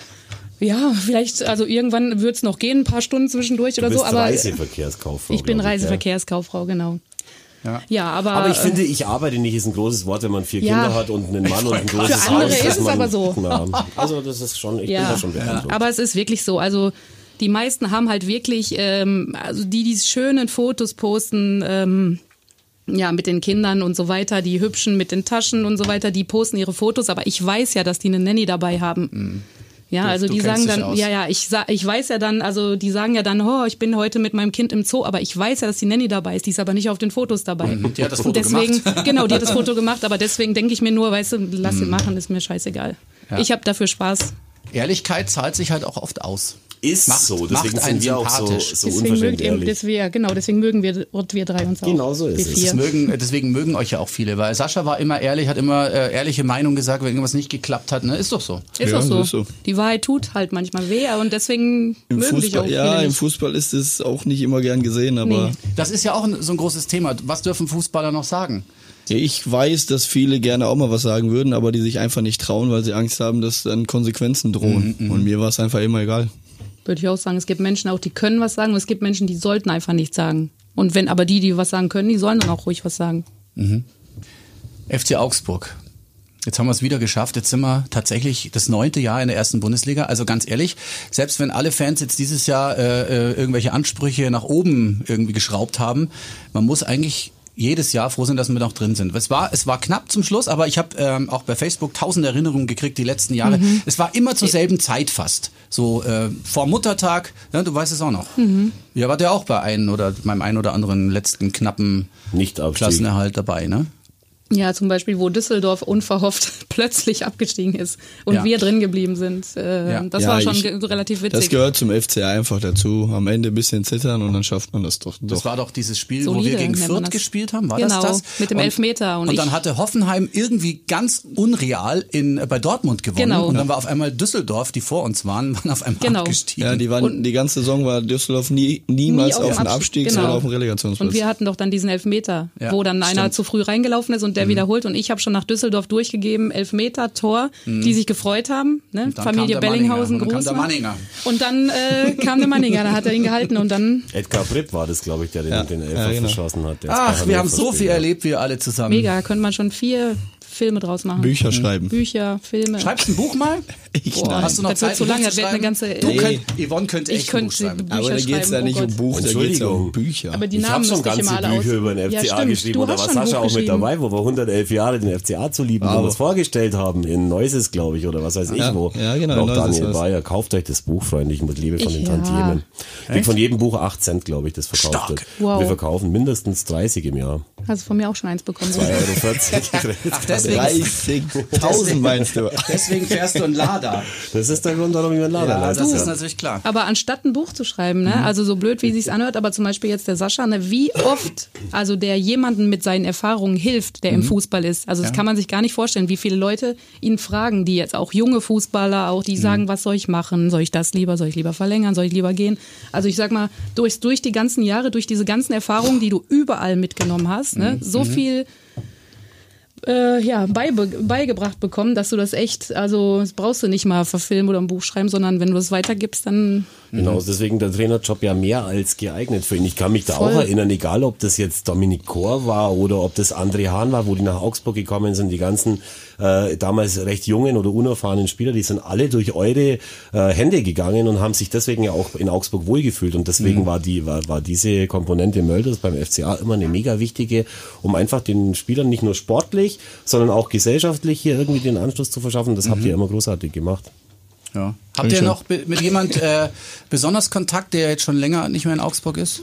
Ja, vielleicht, also irgendwann wird's noch gehen, ein paar Stunden zwischendurch Du oder bist so, aber Reiseverkehrskauffrau. ich bin Reiseverkehrskauffrau, genau. Ja. Ja, aber. Aber ich äh, finde, ich arbeite nicht ist ein großes Wort, wenn man vier Ja. Kinder hat und einen Mann und ein Für großes andere Haus. ist es man- aber so. Na, also das ist schon, ich bin da schon beeindruckt. Aber es ist wirklich so. Also Die meisten haben halt wirklich, ähm, also die, die schönen Fotos posten, ähm, ja, mit den Kindern und so weiter, die hübschen mit den Taschen und so weiter, die posten ihre Fotos, aber ich weiß ja, dass die eine Nanny dabei haben. Ja, also du die sagen dann, ja, ja, ich, ich weiß ja dann, also die sagen ja dann, oh, ich bin heute mit meinem Kind im Zoo, aber ich weiß ja, dass die Nanny dabei ist, die ist aber nicht auf den Fotos dabei. Die hat das Foto Und deswegen, gemacht. genau, die hat das Foto gemacht, aber deswegen denke ich mir nur, weißt du, lass sie machen, ist mir scheißegal. Ich habe dafür Spaß. Ehrlichkeit zahlt sich halt auch oft aus. Ist Macht- so, deswegen sind wir auch so, sympathisch. so Deswegen unverschämt ehrlich. deswegen, genau, deswegen mögen wir, wir drei uns auch. Genau so ist es. Mögen, deswegen mögen euch ja auch viele, weil Sascha war immer ehrlich, hat immer äh, ehrliche Meinung gesagt, wenn irgendwas nicht geklappt hat. Ne? Ist doch so. Ist Ja, auch so. ist so. Die Wahrheit tut halt manchmal weh und deswegen Im mögen dich auch Fußball, viele ja, im nicht. Fußball ist es auch nicht immer gern gesehen, aber Nee. Das ist ja auch ein, so ein großes Thema. Was dürfen Fußballer noch sagen? Ich weiß, dass viele gerne auch mal was sagen würden, aber die sich einfach nicht trauen, weil sie Angst haben, dass dann Konsequenzen drohen. Und mir war es einfach immer egal. Würde ich auch sagen. Es gibt Menschen auch, die können was sagen und es gibt Menschen, die sollten einfach nichts sagen. Und wenn aber die, die was sagen können, die sollen dann auch ruhig was sagen. FC Augsburg. Jetzt haben wir es wieder geschafft. Jetzt sind wir tatsächlich das neunte Jahr in der ersten Bundesliga. Also ganz ehrlich, selbst wenn alle Fans jetzt dieses Jahr äh, äh, irgendwelche Ansprüche nach oben irgendwie geschraubt haben, man muss eigentlich jedes Jahr froh sein, dass wir noch drin sind. Es war, es war knapp zum Schluss, aber ich habe ähm, auch bei Facebook tausend Erinnerungen gekriegt die letzten Jahre. Es war immer zur selben Zeit fast. So äh, vor Muttertag, ja, du weißt es auch noch. Ja, war der auch bei einem oder beim einen oder anderen letzten knappen Nicht-Abstieg. Klassenerhalt dabei, ne? Ja, zum Beispiel, wo Düsseldorf unverhofft plötzlich abgestiegen ist und Ja. wir drin geblieben sind. Äh, Ja. Das Ja, war schon ich- relativ Das witzig. gehört zum FCA einfach dazu. Am Ende ein bisschen zittern und dann schafft man das doch. Das doch. war doch dieses Spiel, wo Solide wir gegen Fürth das. gespielt haben, war Genau, das das? mit dem und, Elfmeter. Und Und, dann hatte Hoffenheim irgendwie ganz unreal in, äh, bei Dortmund gewonnen. Genau. Und dann war auf einmal Düsseldorf, die vor uns waren, waren auf einmal Genau. abgestiegen. ja, die, waren, die ganze Saison war Düsseldorf nie, niemals Nie auf den Abstieg- Abstieg, genau. sondern auf dem Relegationsplatz. Und wir hatten doch dann diesen Elfmeter, Ja, wo dann einer stimmt. Zu früh reingelaufen ist und der wiederholt. Und ich habe schon nach Düsseldorf durchgegeben, Elfmeter, Tor, die sich gefreut haben. Ne? Familie Bellinghausen, Manninger. Und dann kam groß. der war. Manninger. Und dann äh, kam der Manninger, da hat er ihn gehalten und dann Edgar Pripp war das, glaube ich, der den, Ja. den Elfer Ja, genau. verschossen hat. Ach, wir haben so viel erlebt, wir alle zusammen. mega, könnte man schon vier Filme draus machen. Bücher schreiben. Bücher, Filme. Schreibst ein Buch mal? Ich Boah. Hast du noch das wird Zeit, zu ein Buch lang, zu das wird eine schreiben? ganze. Du Nee. könnt, Yvonne könnte Ich echt ein Buch könnte schreiben. Bücher Aber da geht's schreiben, ja oh nicht um Gott. Buch, da geht's ja um. Bücher. Aber die Ich Namen habe schon müsste ich ganze immer alle Bücher aus. über den Ja, FCA stimmt. geschrieben Du und da war Sascha Buch auch mit dabei, wo wir 111 Jahre den FCA zu lieben, wo Aber- wir es vorgestellt haben, in Neuses, glaube ich, oder was weiß ich Ja, wo. ja, genau, auch Daniel. Bayer, kauft euch das Buch, freundlich mit Liebe von Ich- den ja. Tantiemen. Von jedem Buch 8 Cent, glaube ich, das verkauft wird. Wow. Wir verkaufen mindestens 30 im Jahr. Hast du von mir auch schon eins bekommen? 2,40 Euro. Ach, deswegen, 30.000 meinst du? deswegen fährst du ein Lada. Das ist der Grund, warum ich einen Laden Ja, leisten das ist natürlich klar. Aber anstatt ein Buch zu schreiben, ne, also so blöd, wie sich's anhört, aber zum Beispiel jetzt der Sascha, ne, wie oft, also der jemanden mit seinen Erfahrungen hilft, der im Fußball ist. Also das kann man sich gar nicht vorstellen, wie viele Leute ihn fragen, die jetzt auch junge Fußballer, auch die sagen, was soll ich machen? Soll ich das lieber? Soll ich lieber verlängern? Soll ich lieber gehen? Also ich sag mal, durch, durch die ganzen Jahre, durch diese ganzen Erfahrungen, die du überall mitgenommen hast, ne, so viel äh, ja, beibe beigebracht bekommen, dass du das echt, also das brauchst du nicht mal verfilmen oder ein Buch schreiben, sondern wenn du es weitergibst, dann Genau, deswegen der Trainerjob ja mehr als geeignet für ihn. Ich kann mich da Voll. auch erinnern, egal ob das jetzt Dominik Kor war oder ob das André Hahn war, wo die nach Augsburg gekommen sind, die ganzen äh, damals recht jungen oder unerfahrenen Spieler, die sind alle durch eure äh, Hände gegangen und haben sich deswegen ja auch in Augsburg wohlgefühlt. Und deswegen war die war, war diese Komponente Mölders beim FCA immer eine mega wichtige, um einfach den Spielern nicht nur sportlich, sondern auch gesellschaftlich hier irgendwie den Anschluss zu verschaffen. Das habt ihr immer großartig gemacht. Ja. Habt ihr schön. noch mit jemand äh, besonders Kontakt, der jetzt schon länger nicht mehr in Augsburg ist?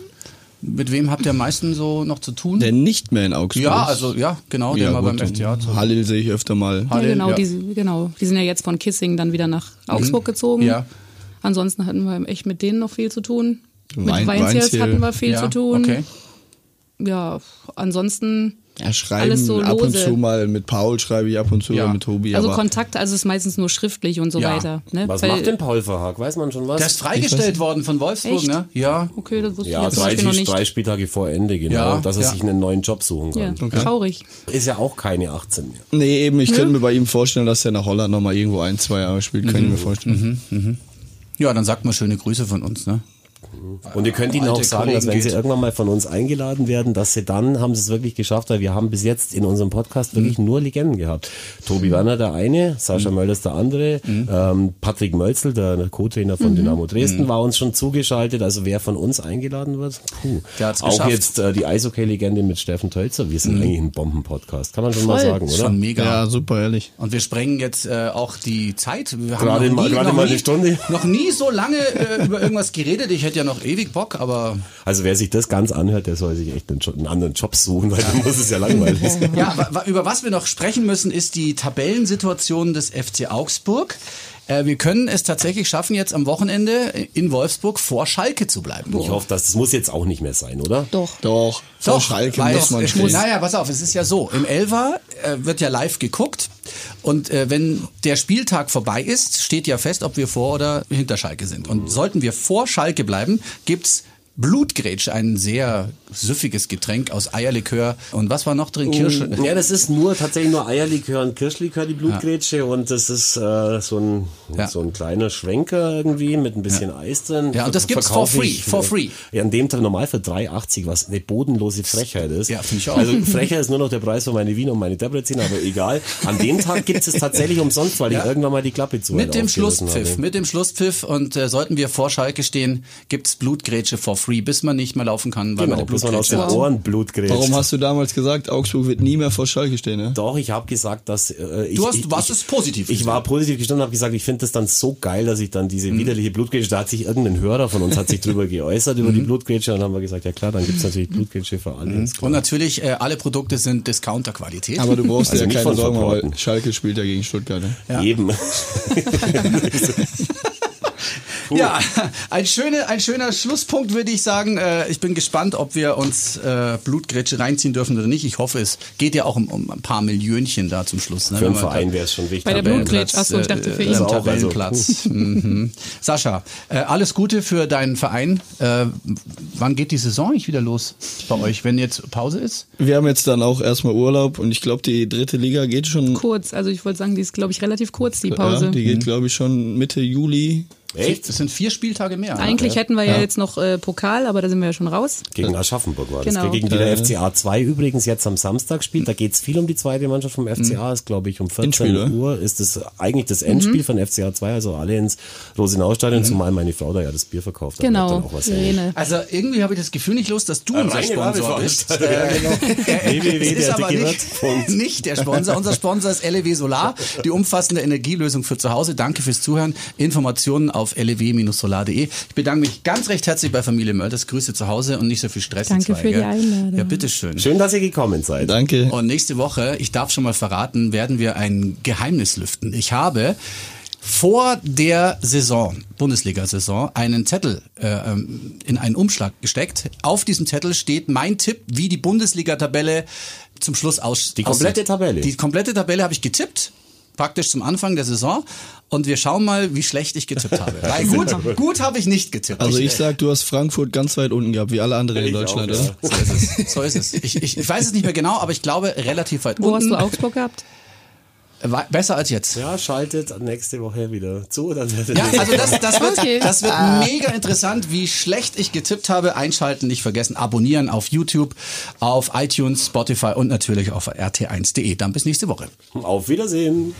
Mit wem habt ihr am meisten so noch zu tun? Der nicht mehr in Augsburg ja, ist. also ja, genau, der Ja, mal beim FCA. Halil sehe ich öfter mal. Ja, Halle, genau, ja. Die, genau. Die sind ja jetzt von Kissing dann wieder nach Augsburg gezogen. Ja. Ansonsten hatten wir echt mit denen noch viel zu tun. Mit Weinziel. hatten wir viel ja, zu tun. Okay. Ja, ansonsten Ja, schreiben Alles so ab und zu mal mit Paul schreibe ich ab und zu Ja. mit Tobi. also aber Kontakt, also ist meistens nur schriftlich und so Ja. weiter. Ne? Was Weil- macht denn Paul Verhaag? Weiß man schon was? Der ist freigestellt worden von Wolfsburg, Echt? ne? Ja. Okay, das wusste Ja, ich jetzt drei, noch nicht. drei Spieltage vor Ende, genau, Ja, dass er ja. sich einen neuen Job suchen Ja, kann. traurig. Ist ja auch keine 18 mehr. nee, eben, ich könnte mir bei ihm vorstellen, dass er nach Holland nochmal irgendwo ein, zwei Jahre spielt, kann ich mir vorstellen. Ja, dann sagt mal schöne Grüße von uns, ne? Und ihr könnt ihnen auch sagen, dass wenn sie irgendwann mal von uns eingeladen werden, dass sie dann haben sie es wirklich geschafft, weil wir haben bis jetzt in unserem Podcast Mhm. wirklich nur Legenden gehabt. Tobi Werner der eine, Sascha Mölders der andere, Mhm. ähm, Patrick Mölzel, der Co-Trainer von Dynamo Dresden, war uns schon zugeschaltet. Also wer von uns eingeladen wird, puh. Der hat's auch geschafft. jetzt äh, die Eishockey-Legende mit Steffen Tölzer. Wir sind eigentlich ein Bomben-Podcast, kann man schon mal Voll. sagen, oder? Schon mega. Ja, super, ehrlich. Und wir sprengen jetzt äh, auch die Zeit. Wir Gerade noch mal- gerade noch mal nie, eine Stunde. Noch nie so lange äh, über irgendwas geredet. Ich hätte ja noch ewig Bock, aber Also wer sich das ganz anhört, der soll sich echt einen, Jo- einen anderen Job suchen, weil dann muss es ja langweilig sein. ja, über was wir noch sprechen müssen, ist die Tabellensituation des FC Augsburg. Äh, wir können es tatsächlich schaffen, jetzt am Wochenende in Wolfsburg vor Schalke zu bleiben. Ich hoffe, das, das muss jetzt auch nicht mehr sein, oder? Doch. Doch, vor Schalke weil muss man stehen. Naja, pass auf, es ist ja so, im Elfer äh, wird ja live geguckt und äh, wenn der Spieltag vorbei ist, steht ja fest, ob wir vor oder hinter Schalke sind. Und sollten wir vor Schalke bleiben, gibt's Blutgrätsch, ein sehr süffiges Getränk aus Eierlikör. Und was war noch drin? Kirsche. Ja, das ist nur tatsächlich nur Eierlikör und Kirschlikör, die Blutgrätsche. Und das ist äh, so, ein, Ja. so ein kleiner Schwenker irgendwie mit ein bisschen Eis drin. Ja, und das gibt's for free, for free. Ja, an dem Tag normal für 3,80, was eine bodenlose Frechheit ist. Ja, finde ich auch. Also frecher ist nur noch der Preis für meine Wiener und meine Debrecen, aber egal. An dem Tag gibt's es tatsächlich umsonst, weil ich irgendwann mal die Klappe zu Mit dem Schlusspfiff, habe. mit dem Schlusspfiff und äh, sollten wir vor Schalke stehen, gibt's Blutgrätsche for free, bis man nicht mehr laufen kann, weil Genau, man bis man aus den Ohren Blut grätscht. Warum hast du damals gesagt, Augsburg wird nie mehr vor Schalke stehen? Ne? Doch, ich habe gesagt, dass äh, ich, Du hast- ich, warst ich, es positiv Ich gesehen. war positiv gestimmt und habe gesagt, ich finde das dann so geil, dass ich dann diese widerliche Blutgrätsche, da hat sich irgendein Hörer von uns hat sich drüber geäußert über die Blutgrätsche und dann haben wir gesagt, ja klar, dann gibt's natürlich Blutgrätsche für alle. klar. Und natürlich, äh, alle Produkte sind Discounter-Qualität. Aber du brauchst Also ja nicht keine von Sorgen weil. Schalke spielt ja gegen Stuttgart. Ne? Ja. Eben. Ja, ein, schöne, ein schöner Schlusspunkt würde ich sagen. Äh, ich bin gespannt, ob wir uns äh, Blutgrätsche reinziehen dürfen oder nicht. Ich hoffe, es geht ja auch um, um ein paar Millionchen da zum Schluss. Ne? Für wir Verein wäre es schon wichtig. Bei der Tabellenplatz, Blutgrätsch, achso, ich dachte für äh, ihn. auch, also, Tabellenplatz. mhm. Sascha, alles Gute für deinen Verein. Wann geht die Saison eigentlich wieder los bei euch, wenn jetzt Pause ist? Wir haben jetzt dann auch erstmal Urlaub und ich glaube, die dritte Liga geht schon. Kurz, also ich wollte sagen, die ist, glaube ich, relativ kurz, die Pause. Ja, die geht, glaube ich, schon Mitte Juli. Echt? Das sind vier Spieltage mehr. Eigentlich hätten wir ja, jetzt noch äh, Pokal, aber da sind wir ja schon raus. Gegen Aschaffenburg war das. Genau. Gegen die der FCA 2 übrigens jetzt am Samstag spielt. Da geht's viel um die zweite Mannschaft vom FCA. Ist, glaube ich, um 14 Endspiel? Uhr ist es eigentlich das Endspiel von FCA 2. Also alle ins Rosenau-Stadion, zumal meine Frau da ja das Bier verkauft. Wird Genau, dann auch was hängen. Irene. Also irgendwie habe ich das Gefühl nicht los, dass du unser Sponsor bist. Ja, genau. Äh, es ist aber nicht der Sponsor. Unser Sponsor ist LEW Solar, die umfassende Energielösung für zu Hause. Danke fürs Zuhören. Informationen auf lew-solar.de. Ich bedanke mich ganz recht herzlich bei Familie Mölders. Grüße zu Hause und nicht so viel Stress. Danke zwei, für die gell? Einladung. Ja, bitteschön. Schön, dass ihr gekommen seid. Danke. Und nächste Woche, ich darf schon mal verraten, werden wir ein Geheimnis lüften. Ich habe vor der Saison, Bundesliga-Saison, einen Zettel äh, ähm, in einen Umschlag gesteckt. Auf diesem Zettel steht mein Tipp, wie die Bundesliga-Tabelle zum Schluss aus Die komplette aussieht. Tabelle? Die komplette Tabelle habe ich getippt, praktisch zum Anfang der Saison. Und wir schauen mal, wie schlecht ich getippt habe. Weil gut, gut habe ich nicht getippt. Also ich sag, du hast Frankfurt ganz weit unten gehabt, wie alle anderen in Ich Deutschland, auch, ja. oder? so ist es. So ist es. Ich, ich, ich weiß es nicht mehr genau, aber ich glaube relativ weit Wo hast unten. du Augsburg gehabt? Besser als jetzt. Ja, schaltet nächste Woche wieder zu. Dann Ja, also das, das wird, Okay. das wird mega interessant, wie schlecht ich getippt habe. Einschalten, nicht vergessen, abonnieren auf YouTube, auf iTunes, Spotify und natürlich auf rt1.de. Dann bis nächste Woche. Auf Wiedersehen.